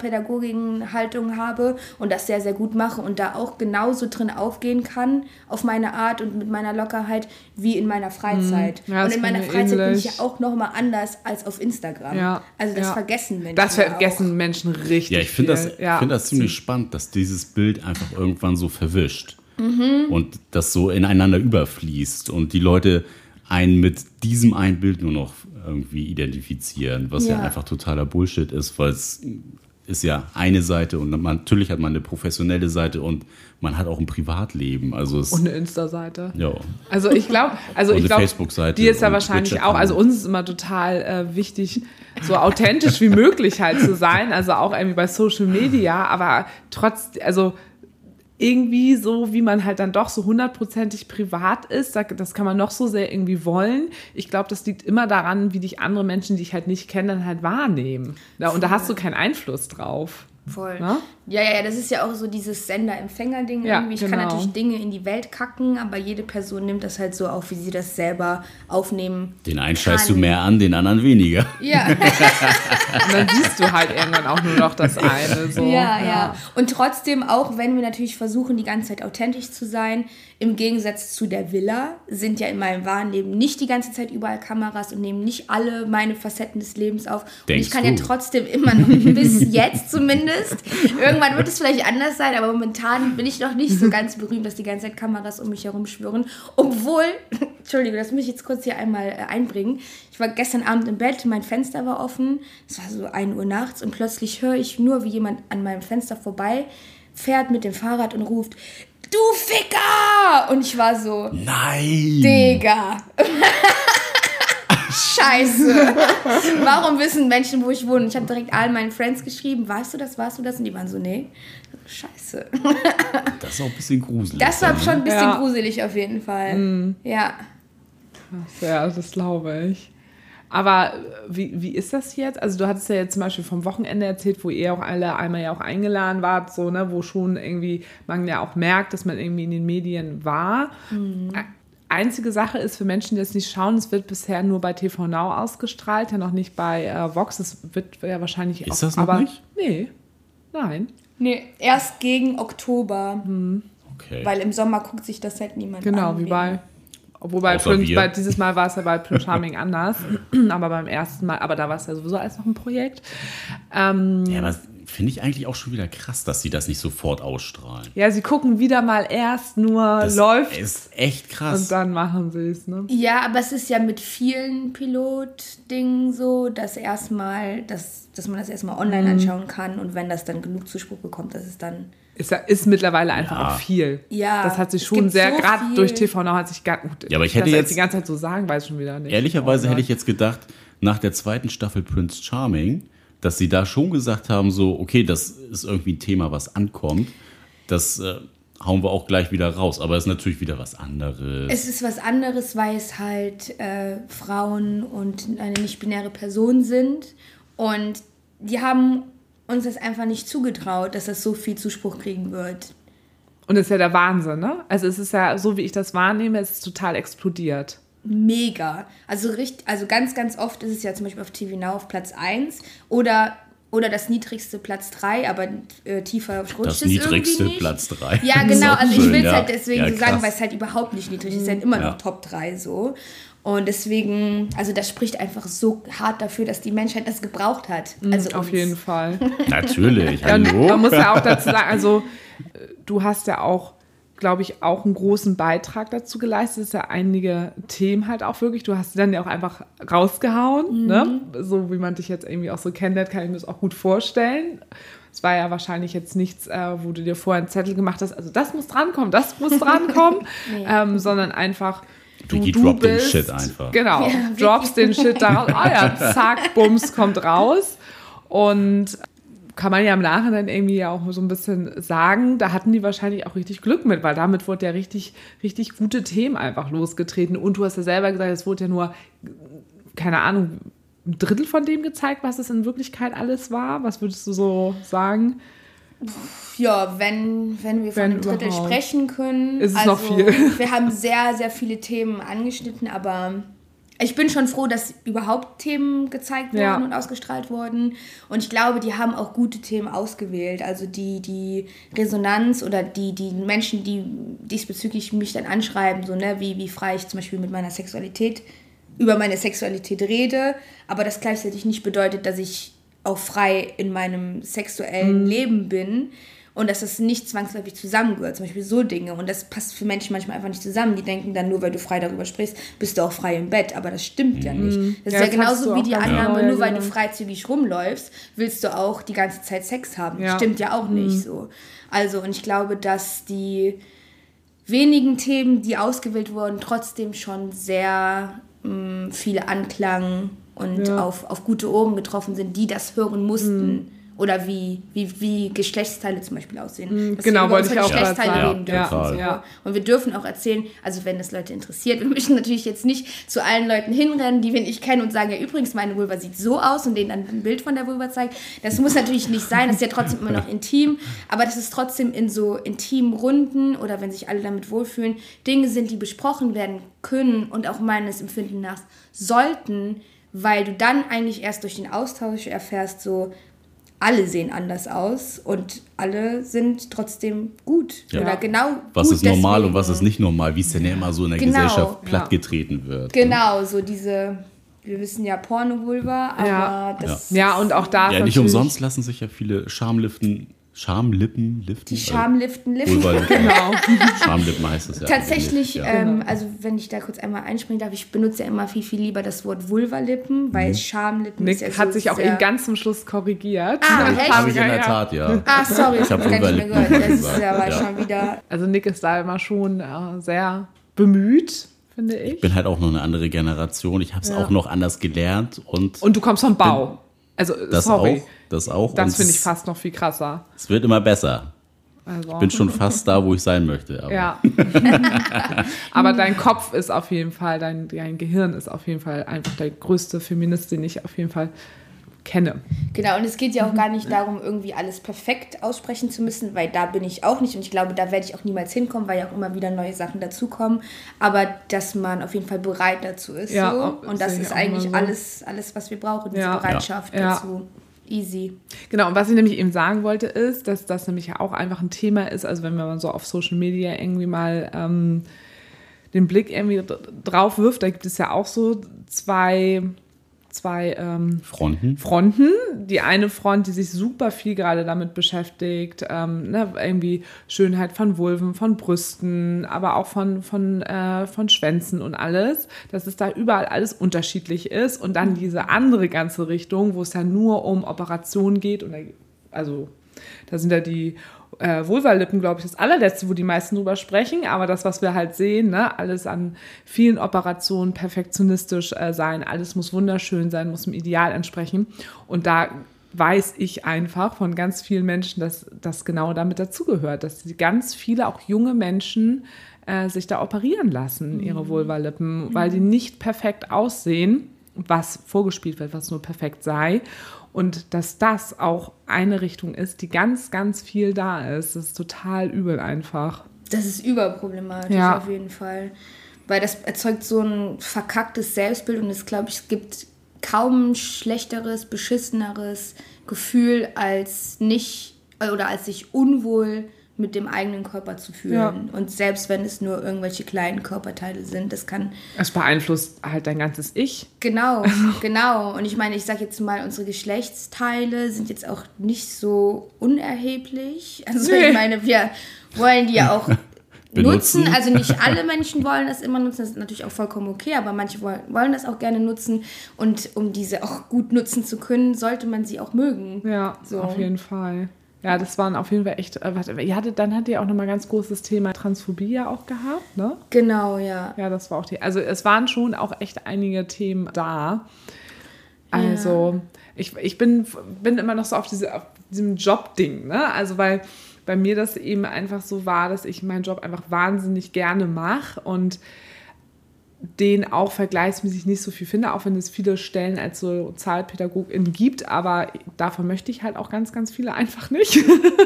Pädagogin-Haltung habe und das sehr, sehr gut mache und da auch genauso drin aufgehen kann auf meine Art und mit meiner Lockerheit wie in meiner Freizeit. Ja, und in meiner Freizeit bin ich ähnlich. ja auch nochmal anders als auf Instagram. Ja, Also das ja. vergessen Menschen. Das ja vergessen Menschen richtig. Ja, ich finde das, viel. Ja. find das ziemlich spannend, dass dieses Bild einfach irgendwann so verwischt Mhm. und das so ineinander überfließt und die Leute einen mit diesem einen Bild nur noch irgendwie identifizieren, was ja, Ja. einfach totaler Bullshit ist, weil es ist ja eine Seite und man, natürlich hat man eine professionelle Seite und man hat auch ein Privatleben. Also es, Und eine Insta-Seite. ja. Also ich glaube, also ich glaube, die ist ja wahrscheinlich auch, also uns ist immer total äh, wichtig, so authentisch wie möglich halt zu sein, also auch irgendwie bei Social Media, aber trotz, also irgendwie so, wie man halt dann doch so hundertprozentig privat ist, da- das kann man noch so sehr irgendwie wollen. Ich glaube, das liegt immer daran, wie dich andere Menschen, die ich halt nicht kenne, dann halt wahrnehmen. Und da hast du keinen Einfluss drauf. Voll. Ne? Ja, ja, ja, das ist ja auch so dieses Sender-Empfänger-Ding Ja, irgendwie. Ich genau. kann natürlich Dinge in die Welt kacken, aber jede Person nimmt das halt so auf, wie sie das selber aufnehmen. Den einen scheißt du mehr an, den anderen weniger. Ja, Und dann siehst du halt irgendwann auch nur noch das eine. So. ja, ja. Und trotzdem, auch wenn wir natürlich versuchen, die ganze Zeit authentisch zu sein, im Gegensatz zu der Villa, sind ja in meinem wahren Leben nicht die ganze Zeit überall Kameras und nehmen nicht alle meine Facetten des Lebens auf. Und Denkst ich kann du? ja trotzdem immer noch, bis jetzt zumindest, irgendwann wird es vielleicht anders sein, aber momentan bin ich noch nicht so ganz berühmt, dass die ganze Zeit Kameras um mich herum schwirren. Obwohl, Entschuldigung, das muss ich jetzt kurz hier einmal äh, einbringen. Ich war gestern Abend im Bett, mein Fenster war offen, es war so 1 Uhr nachts und plötzlich höre ich nur, wie jemand an meinem Fenster vorbei fährt mit dem Fahrrad und ruft, du Ficker! Und ich war so, Nein! Digga. Scheiße. Warum wissen Menschen, wo ich wohne? Ich habe direkt allen meinen Friends geschrieben, weißt du das, warst du das? Und die waren so, nee. Scheiße. Das ist auch ein bisschen gruselig. Das war dann, ne? schon ein bisschen Ja. gruselig auf jeden Fall. Ja. Ja, das glaube ich. Aber äh, wie, wie ist das jetzt? Also du hattest ja jetzt zum Beispiel vom Wochenende erzählt, wo ihr auch alle einmal ja auch eingeladen wart, so, ne, wo schon irgendwie man ja auch merkt, dass man irgendwie in den Medien war. Ä- Einzige Sache ist für Menschen, die das nicht schauen, es wird bisher nur bei TV Now ausgestrahlt, ja noch nicht bei äh, Vox. Es wird ja wahrscheinlich Ist auch. das noch aber, nicht? Nee. Nein. Nee, erst gegen Oktober. Okay. Weil im Sommer guckt sich das halt niemand an. Genau, wie wegen- bei. Wobei Prince, bei, dieses Mal war es ja bei Prince Charming anders, aber beim ersten Mal, aber da war es ja sowieso alles noch ein Projekt. Ähm, Ja, aber finde ich eigentlich auch schon wieder krass, dass sie das nicht sofort ausstrahlen. ja, sie gucken wieder mal erst nur, Das läuft ist echt krass. und dann machen sie es. Ne? Ja, aber es ist ja mit vielen Pilotdingen so, dass erstmal, dass, dass man das erstmal online Mhm. anschauen kann und wenn das dann genug Zuspruch bekommt, dass es dann. Ist, ist mittlerweile einfach Ja. auch viel. Ja, Das hat sich schon sehr, so gerade durch TV Now hat sich gar gut. Ja, aber ich hätte das jetzt- die ganze Zeit so sagen, weiß ich schon wieder nicht. Ehrlicherweise Oh hätte ich jetzt gedacht, nach der zweiten Staffel Prince Charming, dass sie da schon gesagt haben, so, okay, das ist irgendwie ein Thema, was ankommt. Das äh, hauen wir auch gleich wieder raus. Aber es ist natürlich wieder was anderes. Es ist was anderes, weil es halt äh, Frauen und eine nicht-binäre Person sind. Und die haben uns das einfach nicht zugetraut, dass das so viel Zuspruch kriegen wird. Und das ist ja der Wahnsinn, ne? Also es ist ja, so wie ich das wahrnehme, es ist total explodiert. Mega. Also, richtig, also ganz, ganz oft ist es ja zum Beispiel auf TV Now auf Platz 1 oder, oder das niedrigste Platz 3, aber äh, tiefer rutscht das es niedrigste irgendwie nicht. Platz 3. Ja, genau. Also ich will es halt ja. deswegen ja, so sagen, weil es halt überhaupt nicht niedrig ist. Es ist halt immer Ja. noch Top 3 so. Und deswegen, also das spricht einfach so hart dafür, dass die Menschheit das gebraucht hat. Also Auf uns. jeden Fall. Natürlich, hallo. man muss ja auch dazu sagen, also äh, du hast ja auch, glaube ich, auch einen großen Beitrag dazu geleistet. Es ist ja einige Themen halt auch wirklich. Du hast sie dann ja auch einfach rausgehauen, ne? So wie man dich jetzt irgendwie auch so kennenlernt, kann ich mir das auch gut vorstellen. Es war ja wahrscheinlich jetzt nichts, äh, wo du dir vorher einen Zettel gemacht hast, also das muss drankommen, das muss drankommen, ähm, sondern einfach du, Vicky du droppt den bist, Shit einfach. Genau, Ja, droppst den Shit da raus. Ah ja, zack, Bums, kommt raus. Und kann man ja im Nachhinein irgendwie ja auch so ein bisschen sagen, da hatten die wahrscheinlich auch richtig Glück mit, weil damit wurde ja richtig, richtig gute Themen einfach losgetreten. Und du hast ja selber gesagt, es wurde ja nur, keine Ahnung, ein Drittel von dem gezeigt, was es in Wirklichkeit alles war. Was würdest du so sagen? Ja, wenn, wenn wir von Wenn einem Drittel überhaupt. sprechen können. Ist es also, noch viel. Wir haben sehr, sehr viele Themen angeschnitten, aber ich bin schon froh, dass überhaupt Themen gezeigt wurden Ja. und ausgestrahlt wurden. Und ich glaube, die haben auch gute Themen ausgewählt. Also die, die Resonanz oder die, die Menschen, die diesbezüglich mich dann anschreiben, so, ne, wie, wie frei ich zum Beispiel mit meiner Sexualität, über meine Sexualität rede, aber das gleichzeitig nicht bedeutet, dass ich auch frei in meinem sexuellen Mhm. Leben bin und dass das nicht zwangsläufig zusammengehört. Zum Beispiel so Dinge. Und das passt für Menschen manchmal einfach nicht zusammen. Die denken dann nur, weil du frei darüber sprichst, bist du auch frei im Bett. Aber das stimmt ja nicht. Das Mhm. Ja, ist ja das genauso wie die Annahme, genau nur weil du gesagt. freizügig rumläufst, willst du auch die ganze Zeit Sex haben. Ja. Mhm. Stimmt ja auch nicht so. Also, und ich glaube, dass die wenigen Themen, die ausgewählt wurden, trotzdem schon sehr mh, viel Anklang und Ja. auf, auf gute Ohren getroffen sind, die das hören mussten. Oder wie, wie, wie Geschlechtsteile zum Beispiel aussehen. Dass genau, wir über wollte ich auch Geschlechtsteile sagen. reden Ja, dürfen. total. so. Ja. Und wir dürfen auch erzählen, also wenn das Leute interessiert, wir müssen natürlich jetzt nicht zu allen Leuten hinrennen, die wir nicht kennen und sagen, ja übrigens, meine Vulva sieht so aus und denen dann ein Bild von der Vulva zeigen. Das muss natürlich nicht sein, das ist ja trotzdem immer noch intim, aber das ist trotzdem in so intimen Runden oder wenn sich alle damit wohlfühlen, Dinge sind, die besprochen werden können und auch meines Empfinden nach sollten, weil du dann eigentlich erst durch den Austausch erfährst, so alle sehen anders aus und alle sind trotzdem gut. Ja. Oder genau Was gut ist normal deswegen. und was ist nicht normal, wie es denn ja immer so in der Genau, Gesellschaft ja. plattgetreten wird. Genau, so diese, wir wissen ja Porno-Vulva, aber Ja. das Ja, und auch da Ja, nicht umsonst lassen sich ja viele Schamliften, Schamlippen liften. die Schamliften, Also, Lippen. Vulva- Genau. Schamlippen heißt es ja. Tatsächlich, ja. ähm, also wenn ich da kurz einmal einspringen darf, ich benutze ja immer viel, viel lieber das Wort Vulva-Lippen, weil Schamlippen Nick ist ja hat so sich auch eben ganz zum Schluss korrigiert. Ah, Ein echt? Habe ich in ja, der ja. Tat, ja. Ah, sorry, das Ich hab habe ich gar nicht mehr Vulva-Lippen gehört. Das ist ja aber ja. schon wieder... Also Nick ist da immer schon äh, sehr bemüht, finde ich. Ich bin halt auch noch eine andere Generation. Ich habe es Ja. auch noch anders gelernt und, Und du kommst vom Bau. Also, das sorry. auch. Das auch. Das finde ich fast noch viel krasser. Es wird immer besser. Also, Ich bin schon fast da, wo ich sein möchte. Aber ja. Aber dein Kopf ist auf jeden Fall, dein, dein Gehirn ist auf jeden Fall einfach der größte Feminist, den ich auf jeden Fall kenne. Genau, und es geht ja auch gar nicht darum, irgendwie alles perfekt aussprechen zu müssen, weil da bin ich auch nicht und ich glaube, da werde ich auch niemals hinkommen, weil ja auch immer wieder neue Sachen dazukommen. Aber dass man auf jeden Fall bereit dazu ist. Ja, so. Und das ist eigentlich so. alles, alles, was wir brauchen, diese Ja. Bereitschaft Ja. dazu. Easy. Genau, und was ich nämlich eben sagen wollte, ist, dass das nämlich ja auch einfach ein Thema ist, also wenn man so auf Social Media irgendwie mal ähm, den Blick irgendwie drauf wirft, da gibt es ja auch so zwei zwei ähm, Fronten. Fronten. Die eine Front, die sich super viel gerade damit beschäftigt, ähm, ne, irgendwie Schönheit von Vulven, von Brüsten, aber auch von, von, äh, von Schwänzen und alles, dass es da überall alles unterschiedlich ist. Und dann diese andere ganze Richtung, wo es ja nur um Operationen geht. Und da, also da sind ja die äh, Vulva-Lippen, glaube ich, das allerletzte, wo die meisten drüber sprechen. Aber das, was wir halt sehen, ne, alles an vielen Operationen perfektionistisch äh, sein, alles muss wunderschön sein, muss dem Ideal entsprechen. Und da weiß ich einfach von ganz vielen Menschen, dass das genau damit dazugehört, dass ganz viele, auch junge Menschen, äh, sich da operieren lassen, ihre mhm. Vulva-Lippen, weil die nicht perfekt aussehen, was vorgespielt wird, was nur perfekt sei. Und dass das auch eine Richtung ist, die ganz, ganz viel da ist. Das ist total übel einfach. Das ist überproblematisch ja. auf jeden Fall. Weil das erzeugt so ein verkacktes Selbstbild und es glaube ich, es gibt kaum ein schlechteres, beschisseneres Gefühl als nicht oder als sich unwohl mit dem eigenen Körper zu fühlen. Ja. Und selbst wenn es nur irgendwelche kleinen Körperteile sind, das kann. Es beeinflusst halt dein ganzes Ich. Genau, genau. Und ich meine, ich sage jetzt mal, unsere Geschlechtsteile sind jetzt auch nicht so unerheblich. Also nee. ich meine, wir wollen die ja auch nutzen. Also nicht alle Menschen wollen das immer nutzen, das ist natürlich auch vollkommen okay, aber manche wollen das auch gerne nutzen. Und um diese auch gut nutzen zu können, sollte man sie auch mögen. Ja, so. auf jeden Fall. Ja, das waren auf jeden Fall echt. Äh, warte, ihr hattet, dann hat ihr auch nochmal ganz großes Thema Transphobie ja auch gehabt, ne? Genau, ja. Ja, das war auch die. Also es waren schon auch echt einige Themen da. Also ja. ich, ich bin, bin immer noch so auf, diese, auf diesem Job-Ding, ne? Also weil bei mir das eben einfach so war, dass ich meinen Job einfach wahnsinnig gerne mache und den auch vergleichsmäßig nicht so viel finde, auch wenn es viele Stellen als so Zahlpädagogin gibt, aber davon möchte ich halt auch ganz, ganz viele einfach nicht.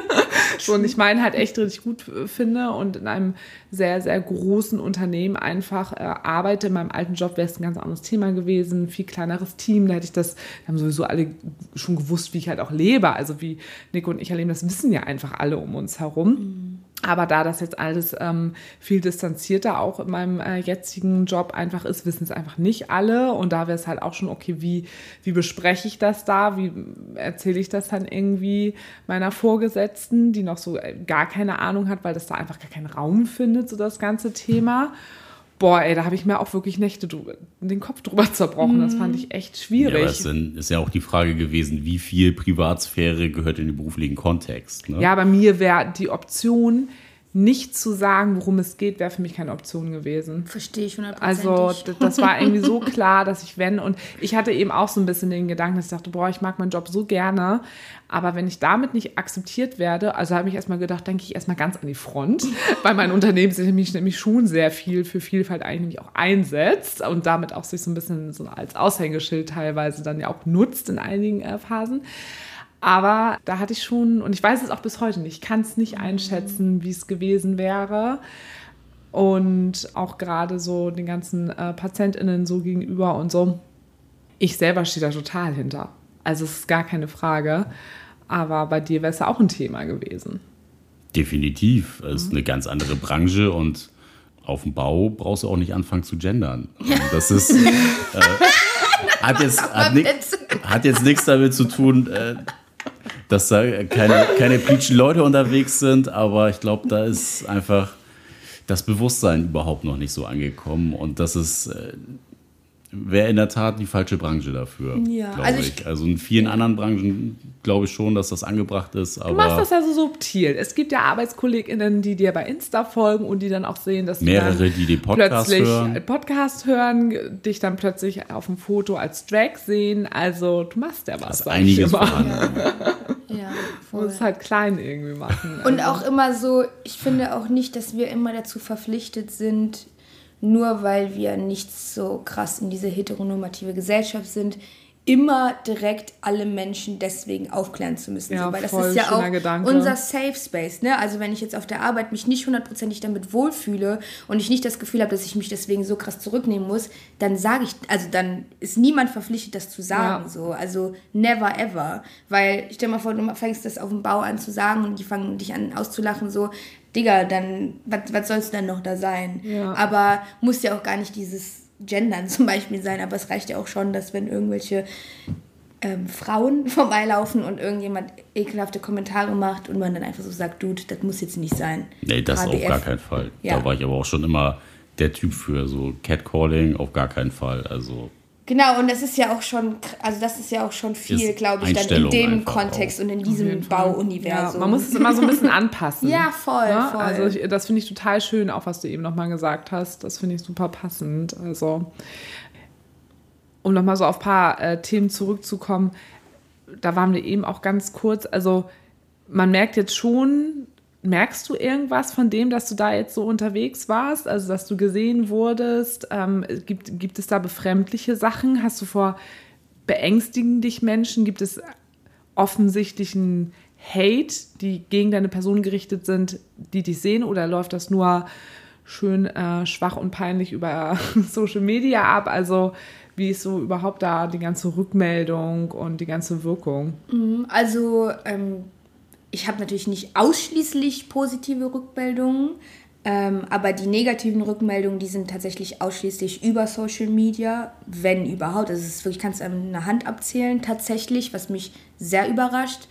so, und ich meine halt echt richtig gut finde und in einem sehr, sehr großen Unternehmen einfach äh, arbeite. In meinem alten Job wäre es ein ganz anderes Thema gewesen, viel kleineres Team, da hätte ich das, da haben sowieso alle schon gewusst, wie ich halt auch lebe, also wie Nick und ich erleben, das wissen ja einfach alle um uns herum. Mhm. Aber da das jetzt alles ähm, viel distanzierter auch in meinem äh, jetzigen Job einfach ist, wissen es einfach nicht alle. Und da wäre es halt auch schon, okay, wie, wie bespreche ich das da? Wie erzähle ich das dann irgendwie meiner Vorgesetzten, die noch so äh, gar keine Ahnung hat, weil das da einfach gar keinen Raum findet, so das ganze Thema boah, ey, da habe ich mir auch wirklich Nächte den Kopf drüber zerbrochen. Das fand ich echt schwierig. Ja, aber es ist ja auch die Frage gewesen, wie viel Privatsphäre gehört in den beruflichen Kontext. Ne? Ja, bei mir wäre die Option, nicht zu sagen, worum es geht, wäre für mich keine Option gewesen. Verstehe ich 100%. Also das war irgendwie so klar, dass ich wenn und ich hatte eben auch so ein bisschen den Gedanken, dass ich dachte, boah, ich mag meinen Job so gerne, aber wenn ich damit nicht akzeptiert werde, also habe ich erstmal gedacht, denke ich erstmal ganz an die Front, weil mein Unternehmen sich nämlich, nämlich schon sehr viel für Vielfalt eigentlich auch einsetzt und damit auch sich so ein bisschen so als Aushängeschild teilweise dann ja auch nutzt in einigen äh, Phasen. Aber da hatte ich schon, und ich weiß es auch bis heute nicht, ich kann es nicht einschätzen, wie es gewesen wäre. Und auch gerade so den ganzen äh, PatientInnen so gegenüber und so. Ich selber stehe da total hinter. Also es ist gar keine Frage. Aber bei dir wäre es ja auch ein Thema gewesen. Definitiv. Es ist mhm. eine ganz andere Branche und auf dem Bau brauchst du auch nicht anfangen zu gendern. Das ist. Äh, hat, jetzt, hat jetzt nichts damit zu tun, äh, dass da keine, keine pleatschen Leute unterwegs sind, aber ich glaube, da ist einfach das Bewusstsein überhaupt noch nicht so angekommen und das ist äh, wäre in der Tat die falsche Branche dafür, ja, glaube also ich. Also in vielen anderen Branchen glaube ich schon, dass das angebracht ist. Du machst das ja so subtil. Es gibt ja ArbeitskollegInnen, die dir bei Insta folgen und die dann auch sehen, dass mehrere, du die den Podcast plötzlich hören. Podcast hören, dich dann plötzlich auf dem Foto als Drag sehen. Also du machst ja was. Das einiges vorhanden. Ja, voll. Muss halt klein irgendwie machen. Und also. auch immer so, ich finde auch nicht, dass wir immer dazu verpflichtet sind, nur weil wir nicht so krass in diese heteronormative Gesellschaft sind, immer direkt alle Menschen deswegen aufklären zu müssen. Ja, so, weil das ist ja auch Gedanke. unser Safe Space. Ne? Also wenn ich jetzt auf der Arbeit mich nicht hundertprozentig damit wohlfühle und ich nicht das Gefühl habe, dass ich mich deswegen so krass zurücknehmen muss, dann sage ich, also dann ist niemand verpflichtet, das zu sagen. Ja. So. Also never ever. Weil stell dir mal vor, du fängst das auf dem Bau an zu sagen und die fangen dich an auszulachen, so Digga, dann, was, was soll es denn noch da sein? Ja. Aber muss ja auch gar nicht dieses Gendern zum Beispiel sein, aber es reicht ja auch schon, dass wenn irgendwelche ähm, Frauen vorbeilaufen und irgendjemand ekelhafte Kommentare macht und man dann einfach so sagt, Dude, das muss jetzt nicht sein. Nee, das auf HDF. gar keinen Fall. Ja. Da war ich aber auch schon immer der Typ für so Catcalling, auf gar keinen Fall. Also Genau, und das ist ja auch schon, also das ist ja auch schon viel, glaube ich, dann in dem Kontext und in diesem. Bauuniversum. Ja, man muss es immer so ein bisschen anpassen. Ja, voll, Ne? voll. Also ich, das finde ich total schön, auch was du eben nochmal gesagt hast. Das finde ich super passend. Also, um nochmal so auf ein paar äh, Themen zurückzukommen, da waren wir eben auch ganz kurz. Also, man merkt jetzt schon, merkst du irgendwas von dem, dass du da jetzt so unterwegs warst? Also, dass du gesehen wurdest? Ähm, gibt, gibt es da befremdliche Sachen? Hast du vor, beängstigen dich Menschen? Gibt es offensichtlichen Hate, die gegen deine Person gerichtet sind, die dich sehen? Oder läuft das nur schön äh, schwach und peinlich über Social Media ab? Also, wie ist so überhaupt da die ganze Rückmeldung und die ganze Wirkung? Also, ähm, ich habe natürlich nicht ausschließlich positive Rückmeldungen, ähm, aber die negativen Rückmeldungen, die sind tatsächlich ausschließlich über Social Media, wenn überhaupt. Also, es ist wirklich, kannst du an einer Hand abzählen, tatsächlich, was mich sehr überrascht.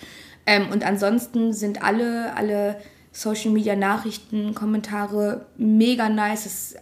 Ähm, und ansonsten sind alle, alle Social Media Nachrichten, Kommentare mega nice. Es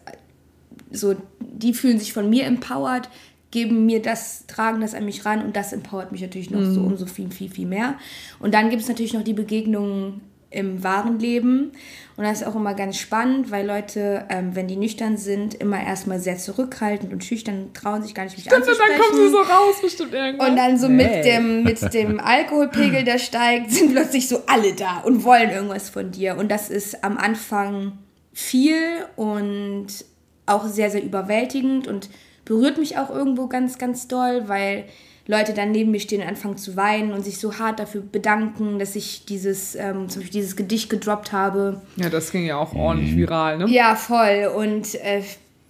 so, die fühlen sich von mir empowered, geben mir das, tragen das an mich ran und das empowert mich natürlich noch so umso viel, viel, viel mehr. Und dann gibt es natürlich noch die Begegnungen im wahren Leben. Und das ist auch immer ganz spannend, weil Leute, ähm, wenn die nüchtern sind, immer erstmal sehr zurückhaltend und schüchtern, trauen sich gar nicht, mich Und anzusprechen. dann kommen sie so raus, bestimmt irgendwann. Und dann so Nee. mit dem, mit dem Alkoholpegel, der steigt, sind plötzlich so alle da und wollen irgendwas von dir. Und das ist am Anfang viel und auch sehr, sehr überwältigend und berührt mich auch irgendwo ganz, ganz doll, weil Leute dann neben mir stehen und anfangen zu weinen und sich so hart dafür bedanken, dass ich dieses, ähm, zum Beispiel dieses Gedicht gedroppt habe. Ja, das ging ja auch ordentlich viral, ne? Ja, voll. Und äh,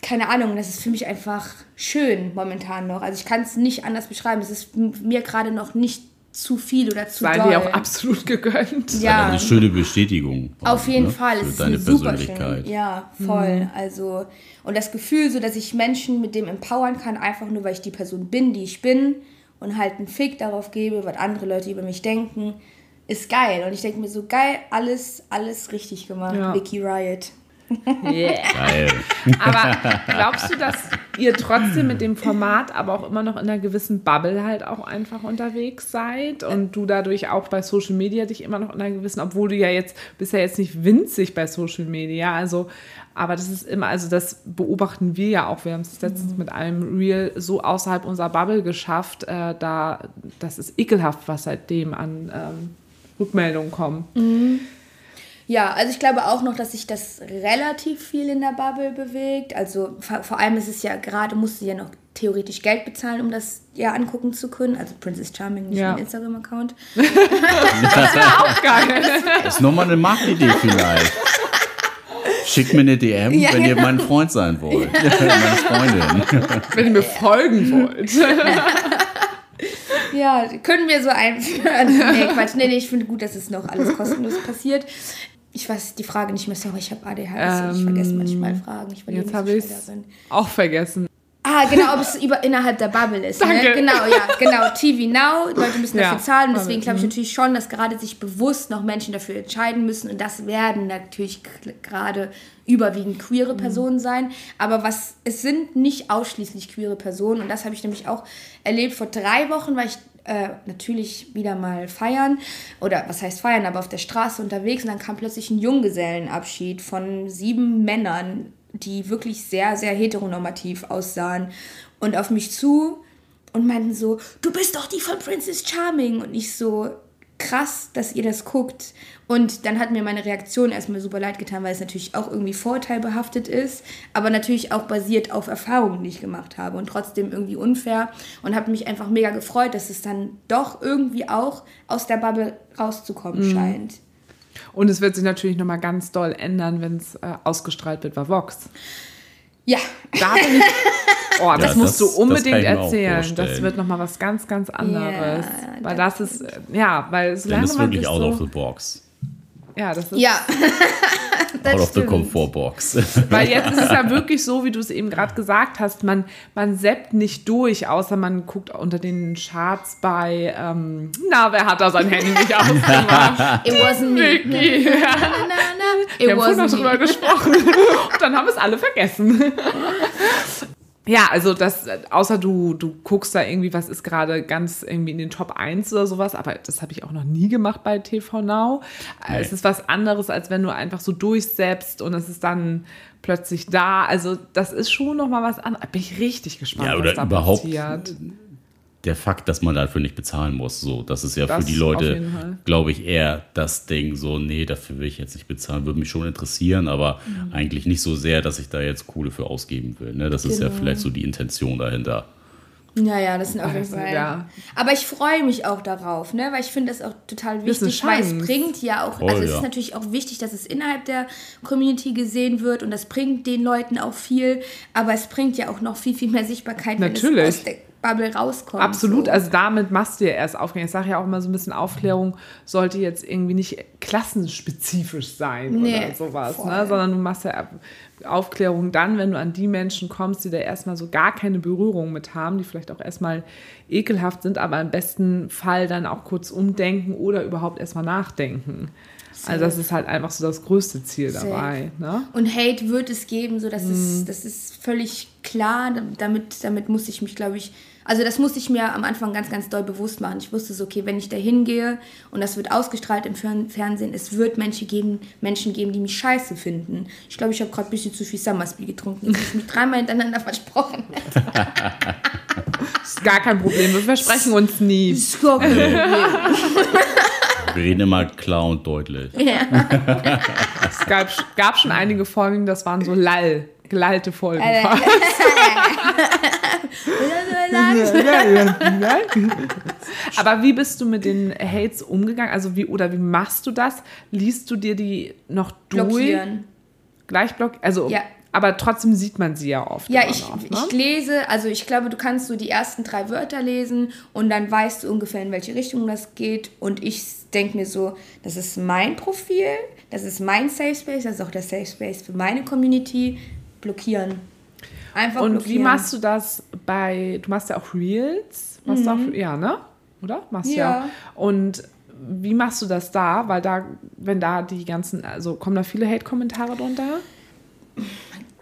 keine Ahnung, das ist für mich einfach schön momentan noch. Also ich kann es nicht anders beschreiben. Es ist mir gerade noch nicht zu viel oder zu Sei doll. dir auch absolut gegönnt. Ja. eine schöne Bestätigung. Auf jeden ne, Fall, Für es ist deine eine super Persönlichkeit. schön. Ja, voll. Also und das Gefühl, so dass ich Menschen mit dem empowern kann, einfach nur weil ich die Person bin, die ich bin und halt einen Fick darauf gebe, was andere Leute über mich denken, ist geil. Und ich denke mir so geil, alles, alles richtig gemacht, Ja. Vicky Riot. Yeah. Geil. Aber glaubst du, dass ihr trotzdem mit dem Format aber auch immer noch in einer gewissen Bubble halt auch einfach unterwegs seid und du dadurch auch bei Social Media dich immer noch in einer gewissen, obwohl du ja jetzt bist ja jetzt nicht winzig bei Social Media, also aber das ist immer, also das beobachten wir ja auch. Wir haben es letztens mit einem Reel so außerhalb unserer Bubble geschafft, äh, da das ist ekelhaft, was seitdem an ähm, Rückmeldungen kommen. Ja, also ich glaube auch noch, dass sich das relativ viel in der Bubble bewegt. Also vor, vor allem ist es ja gerade, musst du ja noch theoretisch Geld bezahlen, um das ja angucken zu können. Also Princess Charming, nicht Ja. mein Instagram-Account. Auch geil. Das ist nochmal eine Marktidee vielleicht. Schickt mir eine DM, Ja, wenn ihr genau. mein Freund sein wollt. Meine Freundin. Wenn ihr mir folgen wollt. Ja, können wir so einführen. Nee, Quatsch. Nee, nee, ich finde gut, dass es noch alles kostenlos passiert. Ich weiß die Frage nicht mehr. Sorry, ich habe ADHS. ich vergesse manchmal Fragen. Ich Jetzt habe ich es auch vergessen. Ah, genau, ob es über, innerhalb der Bubble ist. Ne? Danke. Genau, ja, genau. TV Now, Leute müssen Ja, dafür zahlen. Und deswegen glaube ich natürlich schon, dass gerade sich bewusst noch Menschen dafür entscheiden müssen. Und das werden natürlich gerade überwiegend queere Personen sein. Aber was, es sind nicht ausschließlich queere Personen. Und das habe ich nämlich auch erlebt. Vor drei Wochen war ich äh, natürlich wieder mal feiern. Oder was heißt feiern, aber auf der Straße unterwegs. Und dann kam plötzlich ein Junggesellenabschied von sieben Männern die wirklich sehr, sehr heteronormativ aussahen und auf mich zu und meinten so, du bist doch die von Princess Charming. Und ich so, krass, dass ihr das guckt. Und dann hat mir meine Reaktion erstmal super leid getan, weil es natürlich auch irgendwie vorteilbehaftet ist, aber natürlich auch basiert auf Erfahrungen, die ich gemacht habe und trotzdem irgendwie unfair und habe mich einfach mega gefreut, dass es dann doch irgendwie auch aus der Bubble rauszukommen scheint. Und es wird sich natürlich nochmal ganz doll ändern, wenn es äh, ausgestrahlt wird bei Vox. Ja, Da bin ich, oh, das Ja, musst das- du das unbedingt auch erzählen. Das wird nochmal was ganz, ganz anderes. Ja, weil das ist, ja, weil solange ist man wirklich sich out so, of the box. Ja, das ist, ja. Das out of the stimmt. comfort box. Weil jetzt ist es ja wirklich so, wie du es eben gerade gesagt hast, man, man seppt nicht durch, außer man guckt unter den Charts bei, ähm, na, wer hat da sein Handy nicht ausgemacht? It wasn't me. Vicky. Na, na, na. Wir It haben vorhin noch drüber gesprochen. Und dann haben wir es alle vergessen. Ja, also das, außer du, du guckst da irgendwie, was ist gerade ganz irgendwie in den Top 1 oder sowas, aber das habe ich auch noch nie gemacht bei TV Now. Nee. Es ist was anderes, als wenn du einfach so durchsetzt und es ist dann plötzlich da. Also das ist schon nochmal was anderes. Bin ich richtig gespannt, Ja, was oder da überhaupt passiert. Der Fakt, dass man dafür nicht bezahlen muss. So, das ist ja Das für die Leute, glaube ich, eher das Ding. So, nee, dafür will ich jetzt nicht bezahlen. Würde mich schon interessieren, aber Mhm. eigentlich nicht so sehr, dass ich da jetzt Kohle für ausgeben will. Ne? Das ist ja Genau. vielleicht so die Intention dahinter. Ja, ja, das sind auf jeden Also, Fall. ja. Aber ich freue mich auch darauf, ne? weil ich finde das auch total Das ist eine wichtig, weil es bringt ja auch, Voll, also es ja. ist natürlich auch wichtig, dass es innerhalb der Community gesehen wird und das bringt den Leuten auch viel, aber es bringt ja auch noch viel, viel mehr Sichtbarkeit, wenn Natürlich. es aus der Bubble rauskommt. Absolut, so. also damit machst du ja erst Aufklärung. Ich sage ja auch immer so ein bisschen Aufklärung sollte jetzt irgendwie nicht klassenspezifisch sein Nee, oder sowas, voll. ne? sondern du machst ja Aufklärung dann, wenn du an die Menschen kommst, die da erstmal so gar keine Berührung mit haben, die vielleicht auch erstmal ekelhaft sind, aber im besten Fall dann auch kurz umdenken oder überhaupt erstmal nachdenken. Also das ist halt einfach so das größte Ziel Safe. dabei. Ne? Und Hate wird es geben, so das Mhm. ist das ist völlig klar. Damit damit muss ich mich, glaube ich, also das musste ich mir am Anfang ganz ganz doll bewusst machen. Ich wusste so, okay, wenn ich da hingehe und das wird ausgestrahlt im Fern- Fernsehen, es wird Menschen geben, Menschen geben, die mich scheiße finden. Ich glaube, ich habe gerade ein bisschen zu viel Summersby getrunken, dass ich mich dreimal hintereinander versprochen. Ist gar kein Problem, wir versprechen uns nie. Ist gar kein Problem. Wir reden immer klar und deutlich. Es gab, gab schon einige Folgen, das waren so Lall, gelallte Folgen. Sagen? Aber wie bist du mit den Hates umgegangen? Also wie oder wie machst du das? Liest du dir die noch durch? Blockieren. Gleich block, also Ja. aber trotzdem sieht man sie ja oft. Ja, ich, noch, ne? ich lese, also ich glaube, du kannst so die ersten drei Wörter lesen und dann weißt du ungefähr, in welche Richtung das geht. Und ich denke mir so, das ist mein Profil, das ist mein Safe Space, das ist auch der Safe Space für meine Community. Blockieren. Einfach Und blockieren. wie machst du das bei, du machst ja auch Reels? Machst du auch, ja, ne? Oder? Machst Mhm. Ja. ja. Und wie machst du das da? Weil da, wenn da die ganzen, also kommen da viele Hate-Kommentare drunter?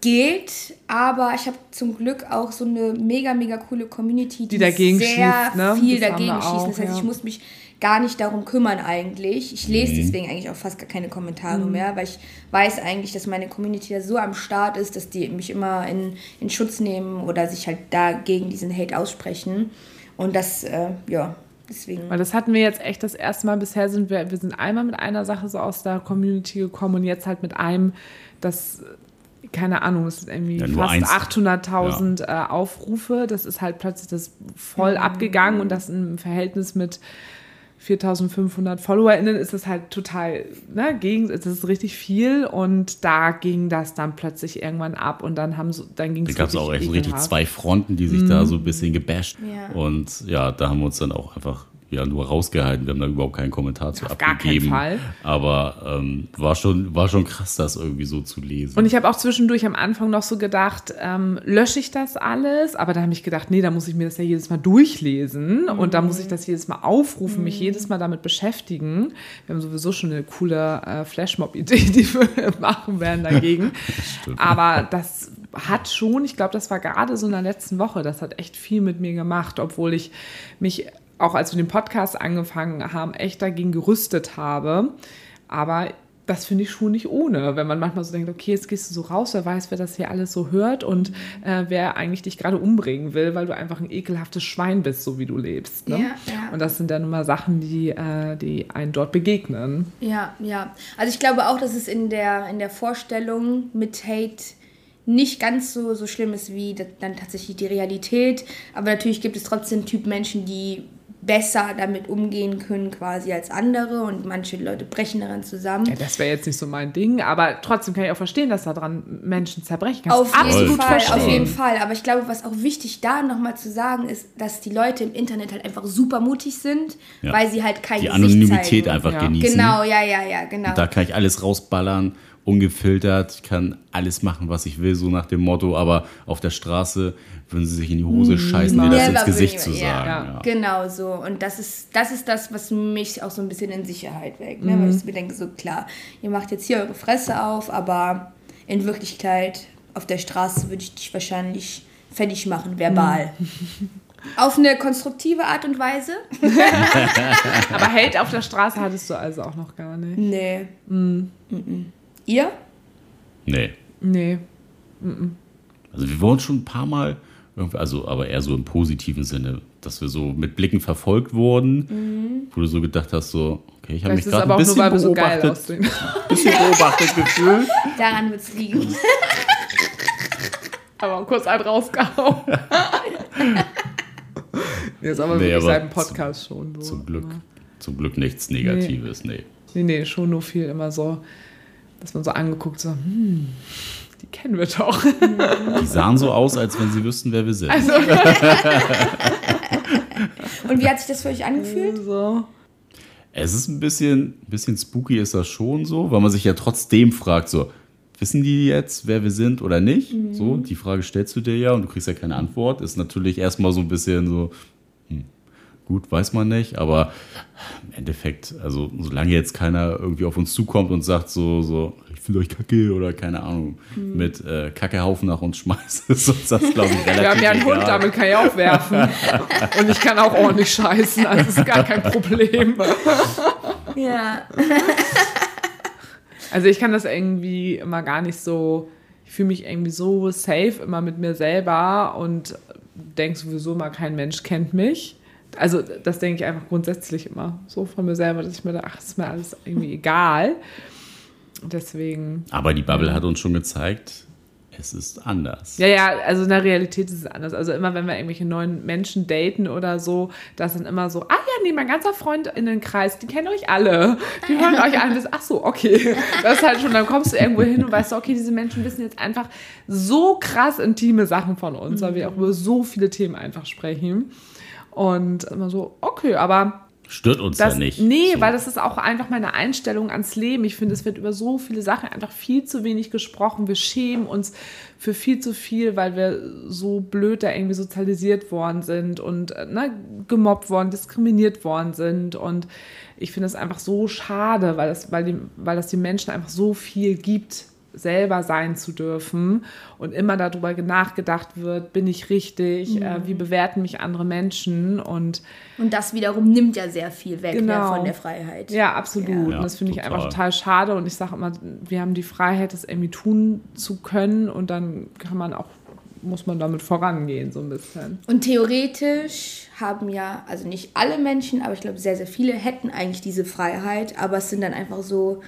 Geht, aber ich habe zum Glück auch so eine mega, mega coole Community, die, dagegen sehr schießt, ne? viel Das dagegen schießen. Das heißt, ja. ich muss mich gar nicht darum kümmern eigentlich. Ich lese deswegen eigentlich auch fast gar keine Kommentare Mhm. mehr, weil ich weiß eigentlich, dass meine Community da so am Start ist, dass die mich immer in, in Schutz nehmen oder sich halt da gegen diesen Hate aussprechen. Und das, äh, ja, deswegen. Weil das hatten wir jetzt echt das erste Mal. Bisher sind wir, wir sind einmal mit einer Sache so aus der Community gekommen und jetzt halt mit einem, das, keine Ahnung, es ist irgendwie Ja, fast eins. 800.000 äh, Aufrufe. Das ist halt plötzlich das voll abgegangen und das im Verhältnis mit 4500 FollowerInnen ist es halt total, ne, gegen, es ist richtig viel und da ging das dann plötzlich irgendwann ab und dann haben so, dann ging Da es gab es auch echt so richtig zwei Fronten, die sich da so ein bisschen gebasht. Ja. Und ja, da haben wir uns dann auch einfach ja, nur rausgehalten. Wir haben da überhaupt keinen Kommentar zu Auf gar keinen abgegeben. Fall. Aber ähm, war, schon, war schon krass, das irgendwie so zu lesen. Und ich habe auch zwischendurch am Anfang noch so gedacht, ähm, lösche ich das alles? Aber da habe ich gedacht, nee, da muss ich mir das ja jedes Mal durchlesen und da muss ich das jedes Mal aufrufen, mich jedes Mal damit beschäftigen. Wir haben sowieso schon eine coole äh, Flashmob-Idee, die wir machen werden dagegen. Aber das hat schon, ich glaube, das war gerade so in der letzten Woche, das hat echt viel mit mir gemacht, obwohl ich mich auch als wir den Podcast angefangen haben, echt dagegen gerüstet habe. Aber das finde ich schon nicht ohne, wenn man manchmal so denkt, okay, jetzt gehst du so raus, wer weiß, wer das hier alles so hört und äh, wer eigentlich dich gerade umbringen will, weil du einfach ein ekelhaftes Schwein bist, so wie du lebst. Ne? Ja, ja. Und das sind dann immer Sachen, die, äh, die einen dort begegnen. Ja, ja. Also ich glaube auch, dass es in der, in der Vorstellung mit Hate nicht ganz so, so schlimm ist wie dann tatsächlich die Realität. Aber natürlich gibt es trotzdem Typ Menschen, die besser damit umgehen können quasi als andere und manche Leute brechen daran zusammen. Ja, das wäre jetzt nicht so mein Ding, aber trotzdem kann ich auch verstehen, dass daran Menschen zerbrechen. Kannst Auf absolut jeden Fall, verstehen. auf jeden Fall. Aber ich glaube, was auch wichtig da nochmal zu sagen ist, dass die Leute im Internet halt einfach super mutig sind, Ja. weil sie halt kein die Gesicht Anonymität zeigen. einfach Ja. genießen. Genau, ja, ja, ja, genau. Da kann ich alles rausballern ungefiltert, ich kann alles machen, was ich will, so nach dem Motto, aber auf der Straße würden sie sich in die Hose scheißen, dir das ins Gesicht zu sagen. ja. Ja. Genau so. Und das ist, das ist das, was mich auch so ein bisschen in Sicherheit wägt. Ne? Weil ich mir denke, so klar, ihr macht jetzt hier eure Fresse auf, aber in Wirklichkeit auf der Straße würde ich dich wahrscheinlich fertig machen, verbal. Auf eine konstruktive Art und Weise? Aber Hate auf der Straße hattest du also auch noch gar nicht. Nee. Mhm. Ihr? Nee. Nee. Also wir wurden schon ein paar Mal, irgendwie, also aber eher so im positiven Sinne, dass wir so mit Blicken verfolgt wurden, wo du so gedacht hast, so, okay, ich habe mich ist gerade aber ein auch nur, bisschen weil wir so geil beobachtet, aussehen. bisschen beobachtet gefühlt. Daran wird es liegen. Aber kurz einen rausgehauen. Jetzt aber Nee, wirklich aber seit dem Podcast schon. So. Zum Glück, zum Glück nichts Negatives, nee. Nee, nee, schon nur viel immer so, dass man so angeguckt so, hm, die kennen wir doch. Die sahen so aus, als wenn sie wüssten, wer wir sind. Also, Und wie hat sich das für euch angefühlt? so. Es ist ein bisschen, ein bisschen spooky ist das schon so, weil man sich ja trotzdem fragt, so, wissen die jetzt, wer wir sind oder nicht? So, die Frage stellst du dir ja und du kriegst ja keine Antwort. Ist natürlich erstmal so ein bisschen so, gut, weiß man nicht, aber im Endeffekt, also solange jetzt keiner irgendwie auf uns zukommt und sagt so, so, ich finde euch kacke oder keine Ahnung, mit äh, Kackehaufen nach uns schmeißt, ist uns das, glaube ich, relativ Wir haben ja einen Hund, egal. damit kann ich auch werfen. Und ich kann auch ordentlich scheißen, also ist gar kein Problem. Ja. Also ich kann das irgendwie immer gar nicht so, ich fühle mich irgendwie so safe immer mit mir selber und denke sowieso mal, kein Mensch kennt mich. Also das denke ich einfach grundsätzlich immer so von mir selber, dass ich mir da, ach, ist mir alles irgendwie egal. Deswegen, Aber die Bubble hat uns schon gezeigt, es ist anders. ja, ja, also in der Realität ist es anders. Also immer, wenn wir irgendwelche neuen Menschen daten oder so, das sind immer so, ah ja, nee, mein ganzer Freundinnenkreis, die kennen euch alle. Die hören euch an. Das, ach so, okay. Das ist halt schon, dann kommst du irgendwo hin und weißt so, okay, diese Menschen wissen jetzt einfach so krass intime Sachen von uns, weil wir auch über so viele Themen einfach sprechen. Und immer so, okay, aber Stört uns das, ja nicht. Nee, so. weil das ist auch einfach meine Einstellung ans Leben. Ich finde, es wird über so viele Sachen einfach viel zu wenig gesprochen. Wir schämen uns für viel zu viel, weil wir so blöd da irgendwie sozialisiert worden sind und äh, ne, gemobbt worden, diskriminiert worden sind. Und ich finde es einfach so schade, weil, das, weil, die, weil das den Menschen einfach so viel gibt, selber sein zu dürfen und immer darüber nachgedacht wird, bin ich richtig, äh, wie bewerten mich andere Menschen und Und das wiederum nimmt ja sehr viel weg ne, Genau. von der Freiheit. ja, absolut. Ja, und das finde ich einfach total schade. Und ich sage immer, wir haben die Freiheit, das irgendwie tun zu können. Und dann kann man auch, muss man damit vorangehen, so ein bisschen. Und theoretisch haben ja, also nicht alle Menschen, aber ich glaube sehr, sehr viele hätten eigentlich diese Freiheit, aber es sind dann einfach so,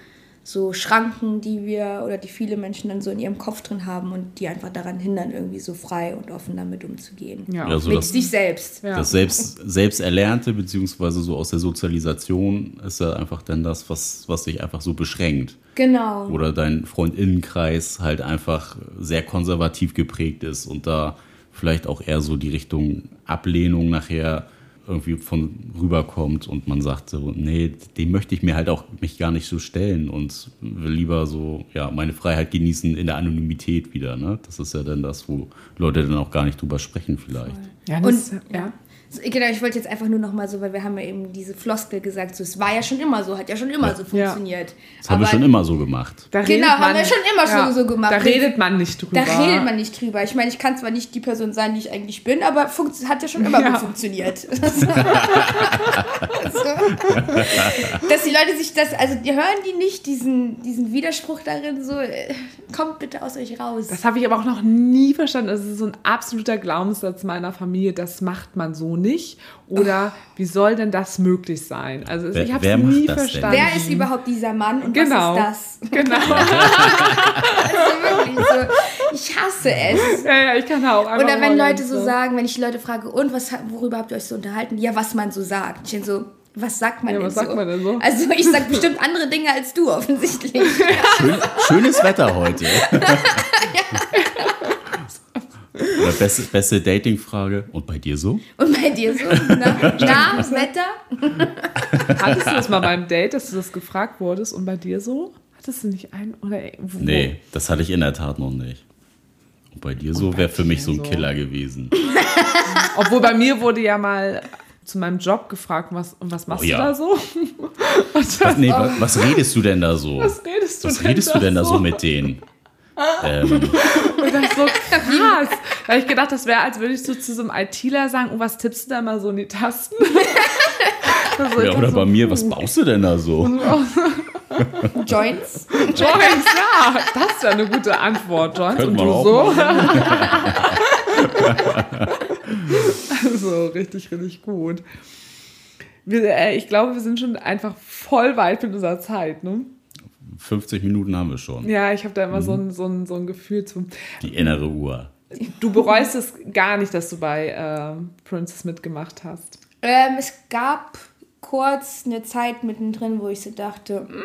so Schranken, die wir oder die viele Menschen dann so in ihrem Kopf drin haben und die einfach daran hindern, irgendwie so frei und offen damit umzugehen. Ja, Ja, so Mit das, sich selbst. Ja. das selbst, selbst Erlernte, beziehungsweise so aus der Sozialisation, ist ja einfach dann das, was, was dich einfach so beschränkt. Genau. Oder dein Freundinnenkreis halt einfach sehr konservativ geprägt ist und da vielleicht auch eher so die Richtung Ablehnung nachher irgendwie von rüberkommt und man sagt so, nee, dem möchte ich mir halt auch mich gar nicht so stellen und will lieber so, ja, meine Freiheit genießen in der Anonymität wieder, ne? Das ist ja dann das, wo Leute dann auch gar nicht drüber sprechen vielleicht. Ja, Und das, ja. ja. So, Genau, ich wollte jetzt einfach nur noch mal so, weil wir haben ja eben diese Floskel gesagt, so, es war ja schon immer so, hat ja schon immer so Ja. funktioniert. Das haben wir schon immer so gemacht. Da Genau, haben wir schon immer schon so gemacht. Da redet man nicht drüber. Da redet man nicht drüber. Ich meine, ich kann zwar nicht die Person sein, die ich eigentlich bin, aber hat ja schon immer Ja. gut funktioniert. Dass die Leute sich das, also die hören die nicht, diesen, diesen Widerspruch darin, so, äh, kommt bitte aus euch raus. Das habe ich aber auch noch nie verstanden. Das ist so ein absoluter Glaubenssatz meiner Familie. Das macht man so nicht. Oder wie soll denn das möglich sein? Also Wer- ich habe es nie das denn? verstanden. Wer ist überhaupt dieser Mann und Genau. was ist das? Genau. Also wirklich so, ich hasse es. ja, ja, ich kann auch Oder wenn Leute so sagen, wenn ich die Leute frage, und was, worüber habt ihr euch so unterhalten? Ja, was man so sagt. Ich denke so, was sagt man Ja, denn was so? sagt man denn so? Also ich sag bestimmt andere Dinge als du offensichtlich. Schön, schönes Wetter heute. Oder beste, beste Dating-Frage. Und bei dir so? Und bei dir so? Na, na Wetter? Hattest du das mal beim Date, dass du das gefragt wurdest und bei dir so? Hattest du nicht einen? Oder wo? Nee, das hatte ich in der Tat noch nicht. Und bei dir so wäre für mich so ein so. Killer gewesen. Obwohl bei mir wurde ja mal zu meinem Job gefragt, was, und was machst Oh ja. du da so? Was, nee, was, was redest du denn da so? Was redest du Was denn redest da du denn da so so? mit denen? Ähm, Und das so krass. Weil ich gedacht, das wäre, als würde ich so zu so einem ITler sagen, oh, was tippst du da mal so in die Tasten? Ich ja, oder so, bei mir, was baust du denn da so? Joints. Joints, ja, das ist ja eine gute Antwort, Joints. Könnte Und du auch so? also richtig, richtig gut. Wir, äh, ich glaube, wir sind schon einfach voll weit mit unserer Zeit, ne? 50 Minuten haben wir schon. Ja, ich habe da immer so, ein, so, ein, so ein Gefühl zu. Die innere Uhr. Du bereust es gar nicht, dass du bei äh, Princess mitgemacht hast. Ähm, es gab kurz eine Zeit mittendrin, wo ich so dachte, mm,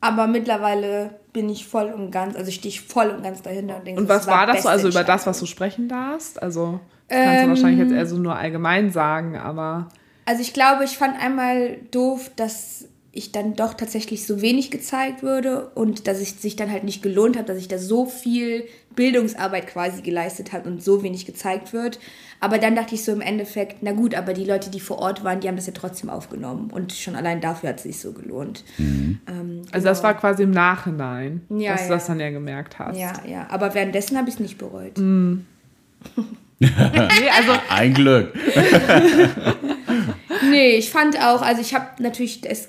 aber mittlerweile bin ich voll und ganz, also stehe ich voll und ganz dahinter und denke, Und was es war das so? Also über das, was du sprechen darfst? Also das kannst du Ähm, wahrscheinlich jetzt eher so nur allgemein sagen, aber Also ich glaube, ich fand einmal doof, dass ich dann doch tatsächlich so wenig gezeigt würde und dass es sich dann halt nicht gelohnt hat, dass ich da so viel Bildungsarbeit quasi geleistet habe und so wenig gezeigt wird. Aber dann dachte ich so im Endeffekt, na gut, aber die Leute, die vor Ort waren, die haben das ja trotzdem aufgenommen und schon allein dafür hat es sich so gelohnt. Ähm, also das genau. war quasi im Nachhinein, Ja, dass du ja. das dann ja gemerkt hast. Ja, ja, aber währenddessen habe ich es nicht bereut. Nee, also Ein Glück. Nee, ich fand auch, also ich habe natürlich, es,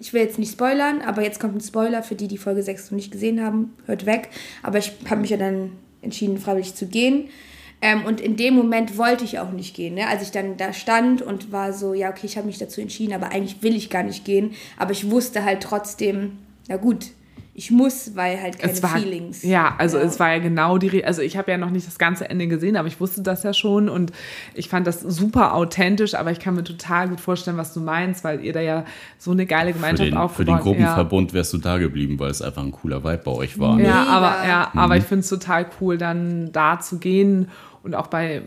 ich will jetzt nicht spoilern, aber jetzt kommt ein Spoiler für die, die Folge 6 noch nicht gesehen haben, hört weg. Aber ich habe mich ja dann entschieden, freiwillig zu gehen. Ähm, und in dem Moment wollte ich auch nicht gehen. Ne? Als ich dann da stand und war so, ja, okay, ich habe mich dazu entschieden, aber eigentlich will ich gar nicht gehen. Aber ich wusste halt trotzdem, na gut, ich muss, weil halt keine es war, Feelings. Ja, also es war ja genau die, Re also ich habe ja noch nicht das ganze Ende gesehen, aber ich wusste das ja schon und ich fand das super authentisch, aber ich kann mir total gut vorstellen, was du meinst, weil ihr da ja so eine geile Für Gemeinschaft den, für aufgebaut den ja. Gruppenverbund wärst du da geblieben, weil es einfach ein cooler Vibe bei euch war. ne? Ja, Mega. aber, ja, aber ich finde es total cool, dann da zu gehen und auch bei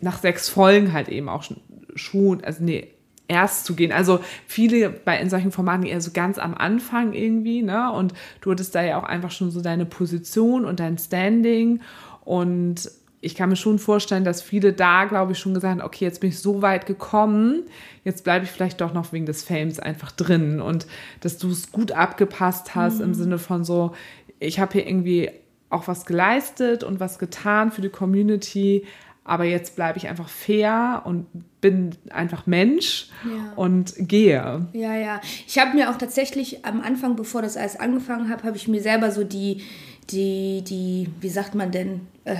nach sechs Folgen halt eben auch schon- schon, also nee, erst zu gehen. Also viele bei in solchen Formaten eher so ganz am Anfang irgendwie, ne? Und du hattest da ja auch einfach schon so deine Position und dein Standing und ich kann mir schon vorstellen, dass viele da, glaube ich, schon gesagt haben, okay, jetzt bin ich so weit gekommen, jetzt bleibe ich vielleicht doch noch wegen des Fames einfach drin und dass du es gut abgepasst hast im Sinne von so, ich habe hier irgendwie auch was geleistet und was getan für die Community, aber jetzt bleibe ich einfach fair und bin einfach Mensch Ja. und gehe. Ja, ja. Ich habe mir auch tatsächlich am Anfang, bevor das alles angefangen habe, habe ich mir selber so die, die, die, wie sagt man denn, äh,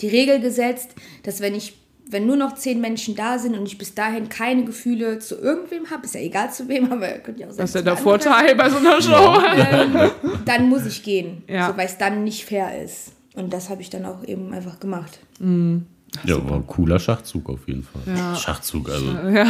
die Regel gesetzt, dass wenn ich, wenn nur noch zehn Menschen da sind und ich bis dahin keine Gefühle zu irgendwem habe, ist ja egal zu wem, aber könnt ihr auch sagen, Das ist ja der Vorteil bei so einer Show. ähm, dann muss ich gehen, Ja. so, weil es dann nicht fair ist. Und das habe ich dann auch eben einfach gemacht. Ja, war ein cooler Schachzug auf jeden Fall. Schachzug, also Ja.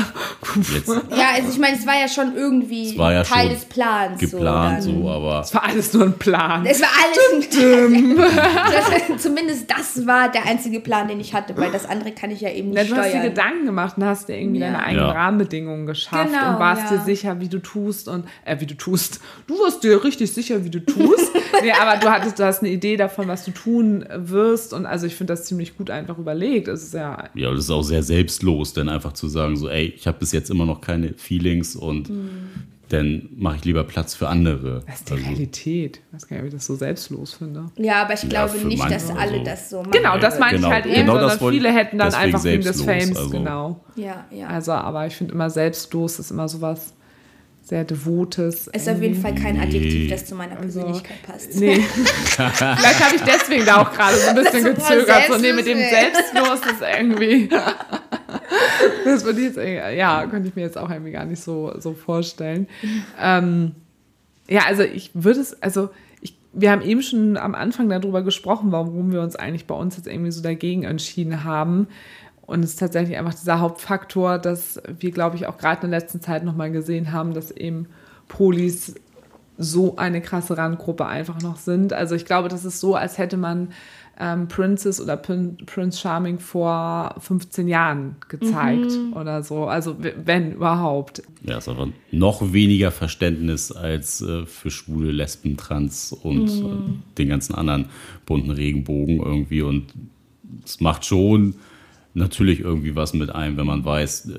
jetzt Ja, also ich meine, es war ja schon irgendwie Es war ja Teil schon des Plans. geplant so, dann- so, aber Das war alles nur ein Plan. Es war alles ein das, Zumindest das war der einzige Plan, den ich hatte, weil das andere kann ich ja eben Ja, nicht du hast dir steuern. Gedanken gemacht und hast dir irgendwie Ja. deine eigenen Ja. Rahmenbedingungen geschafft Genau, und warst ja. dir sicher, wie du tust und äh, wie du tust. Du warst dir richtig sicher, wie du tust. nee, aber du hattest, du hast eine Idee davon, was du tun wirst und also ich finde das ziemlich gut einfach überlegt. Es ist ja ja, das ist auch sehr selbstlos, denn einfach zu sagen so, ey, ich habe bis jetzt immer noch keine Feelings und dann mache ich lieber Platz für andere. das ist die Also, Realität. Ich weiß gar nicht, ob ich das so selbstlos finde. Ja, aber ich Ja, glaube nicht, dass alle so. das so machen. Genau, das meine Genau, ich halt eben, genau das sondern wollte- viele hätten dann einfach wegen des selbstlos, Fames, also. genau. Ja, ja. Also, aber ich finde immer selbstlos ist immer sowas sehr Devotes. ist auf jeden Fall kein Nee. Adjektiv, das zu meiner Persönlichkeit passt. Nee. Vielleicht habe ich deswegen da auch gerade so ein bisschen gezögert. So, nee, mit dem selbstlos, ist irgendwie. Das würde ich jetzt, irgendwie- ja, könnte ich mir jetzt auch irgendwie gar nicht so, so vorstellen. Ähm, ja, also ich würde es, also ich, wir haben eben schon am Anfang darüber gesprochen, warum wir uns eigentlich bei uns jetzt irgendwie so dagegen entschieden haben. Und es ist tatsächlich einfach dieser Hauptfaktor, dass wir, glaube ich, auch gerade in der letzten Zeit nochmal gesehen haben, dass eben Polis so eine krasse Randgruppe einfach noch sind. Also ich glaube, das ist so, als hätte man ähm, Princess oder Prin Prince Charming vor 15 Jahren gezeigt oder so. Also wenn überhaupt. Ja, ist aber noch weniger Verständnis als äh, für Schwule, Lesben, Trans und äh, den ganzen anderen bunten Regenbogen irgendwie. Und es macht schon natürlich irgendwie was mit einem, wenn man weiß, äh,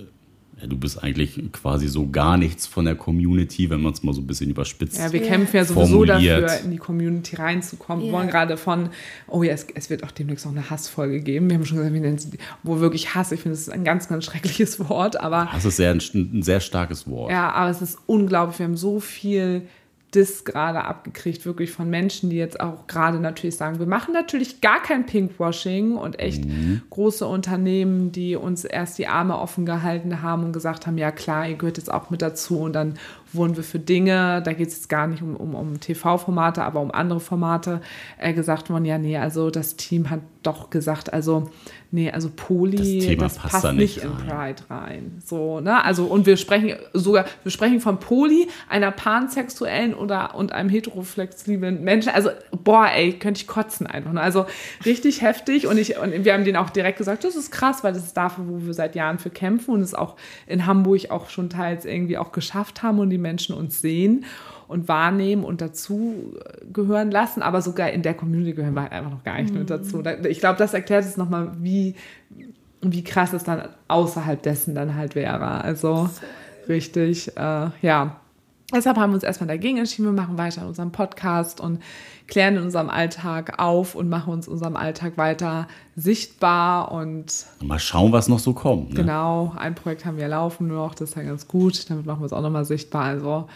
ja, du bist eigentlich quasi so gar nichts von der Community, wenn man es mal so ein bisschen überspitzt. Ja, wir Ja. kämpfen ja sowieso Formuliert. dafür, in die Community reinzukommen. Wir Ja. wollen gerade von, oh ja, es, es wird auch demnächst noch eine Hassfolge geben. Wir haben schon gesagt, wir nennen sie, die- wo wirklich Hass, ich finde, das ist ein ganz, ganz schreckliches Wort, aber Das ist sehr, ein, ein sehr starkes Wort. Ja, aber es ist unglaublich. Wir haben so viel Diss gerade abgekriegt, wirklich von Menschen, die jetzt auch gerade natürlich sagen, wir machen natürlich gar kein Pinkwashing und echt große Unternehmen, die uns erst die Arme offen gehalten haben und gesagt haben, ja klar, ihr gehört jetzt auch mit dazu und dann wurden wir für Dinge, da geht es jetzt gar nicht um, um, um TV-Formate, aber um andere Formate, äh, gesagt worden, ja, nee, also das Team hat doch gesagt, also nee, also Poli, Das Thema das passt passt da nicht nicht in rein. Pride rein. So, ne? Also, und wir sprechen sogar, wir sprechen von Poli, einer pansexuellen oder und einem heteroflexiblen Menschen. Also, boah, ey, könnte ich kotzen einfach. Ne? Also richtig heftig. Und ich, und wir haben denen auch direkt gesagt, das ist krass, weil das ist dafür, wo wir seit Jahren für kämpfen und es auch in Hamburg auch schon teils irgendwie auch geschafft haben und die Menschen uns sehen und wahrnehmen und dazu gehören lassen, aber sogar in der Community gehören wir halt einfach noch gar nicht mit dazu. Da- Ich glaube, das erklärt es nochmal, wie, wie krass es dann außerhalb dessen dann halt wäre. Also richtig, äh, ja. Deshalb haben wir uns erstmal dagegen entschieden, wir machen weiter in unserem Podcast und klären in unserem Alltag auf und machen uns in unserem Alltag weiter sichtbar und Mal schauen, was noch so kommt. Ne? Genau, ein Projekt haben wir laufen noch, das ist ja ganz gut. Damit machen wir es auch nochmal sichtbar. Also,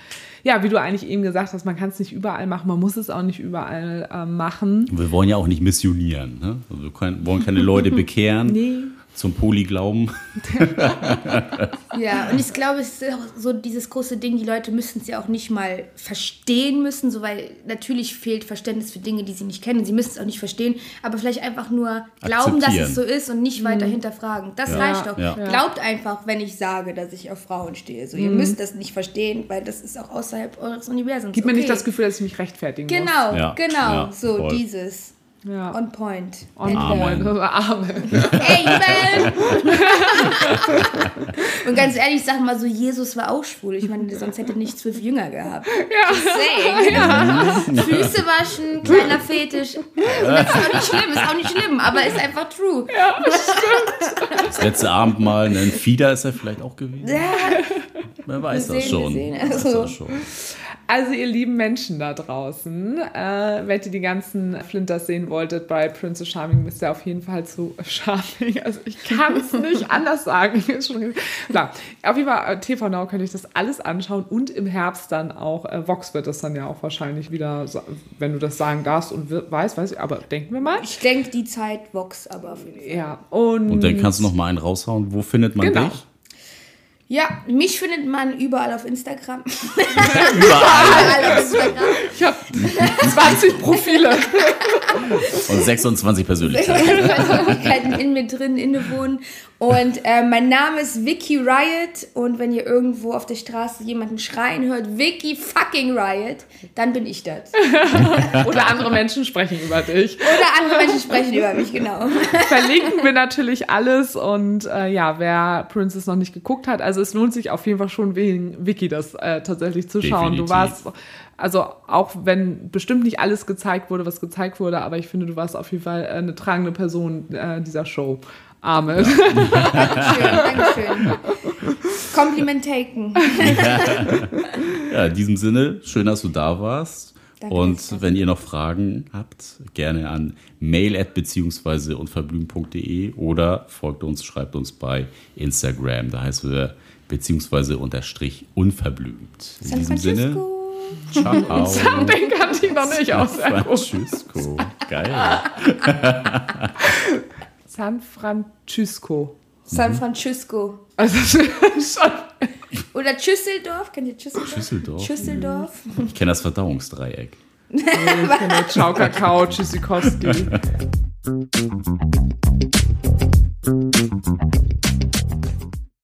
ja, wie du eigentlich eben gesagt hast, man kann es nicht überall machen, man muss es auch nicht überall äh, machen. Wir wollen ja auch nicht missionieren. Ne? Also wir können, wollen keine Leute bekehren Nee. Zum Polyglauben. Ja, und ich glaube, es ist auch so dieses große Ding, die Leute müssen es ja auch nicht mal verstehen müssen, so weil natürlich fehlt Verständnis für Dinge, die sie nicht kennen. Sie müssen es auch nicht verstehen, aber vielleicht einfach nur glauben, dass es so ist und nicht weiter hinterfragen. Das Ja. reicht doch. Ja. Glaubt einfach, wenn ich sage, dass ich auf Frauen stehe. So, ihr müsst das nicht verstehen, weil das ist auch außerhalb eures Universums. Gib mir nicht Okay. das Gefühl, dass ich mich rechtfertigen muss. Genau, Ja, genau. ja, so voll. dieses. Ja. On point. Und Amen. Amen. Amen. Und ganz ehrlich, sag mal so, Jesus war auch schwul. Ich meine, sonst hätte er nicht zwölf Jünger gehabt. Ja. Füße waschen, kleiner Fetisch. Und das ist auch nicht schlimm, ist auch nicht schlimm, aber ist einfach true. Das letzte Abendmahl, ein Fieder ist er vielleicht auch gewesen. Wer weiß das sehen, schon. Wer weiß Also- das schon. Also, ihr lieben Menschen da draußen, äh, wenn ihr die ganzen Flinters sehen wolltet bei Princess Charming, müsst ihr auf jeden Fall zu Charming. Also, ich kann es nicht anders sagen. Klar, auf jeden Fall, äh, TV Now könnt ihr das alles anschauen und im Herbst dann auch, äh, Vox wird das dann ja auch wahrscheinlich wieder, wenn du das sagen darfst und weißt, weiß ich, aber denken wir mal. Ich denke, die Zeit Vox aber auf jeden Fall. Ja, und, Und dann kannst du noch mal einen raushauen. Wo findet man Genau. dich? Ja, mich findet man überall auf Instagram. Überall. Auf Instagram. ich habe 20 Profile. Und 26 Persönlichkeiten. Persönlichkeiten in mir drin innewohnen. Und äh, mein Name ist Vicky Riot. Und wenn ihr irgendwo auf der Straße jemanden schreien hört, Vicky fucking Riot, dann bin ich das. Oder andere Menschen sprechen über dich. Oder andere Menschen sprechen über mich, genau. verlinken wir natürlich alles und äh, ja, wer Princess noch nicht geguckt hat, also es lohnt sich auf jeden Fall schon wegen Wiki das äh, tatsächlich zu schauen. Definitiv. Du warst, also auch wenn bestimmt nicht alles gezeigt wurde, was gezeigt wurde, aber ich finde, du warst auf jeden Fall äh, eine tragende Person äh, dieser Show. Amen. Dankeschön, Dankeschön. Kompliment taken. Ja, in diesem Sinne, schön, dass du da warst. Danke, und wenn ihr noch Fragen habt, gerne an mail beziehungsweise unverblümt.de oder folgt uns, schreibt uns bei Instagram. Da heißen wir beziehungsweise unterstrich unverblümt. In San diesem Sinne, Francisco. ciao. Den kannte ich noch nicht aus. Francisco. Geil. San Francisco. San Francisco. Also schon. Oder Schüsseldorf. Kennt ihr Schüsseldorf? Schüsseldorf. Schüsseldorf. Ich kenne das Verdauungsdreieck. Ich kenne Ciao Kakao, Tschüssikowski.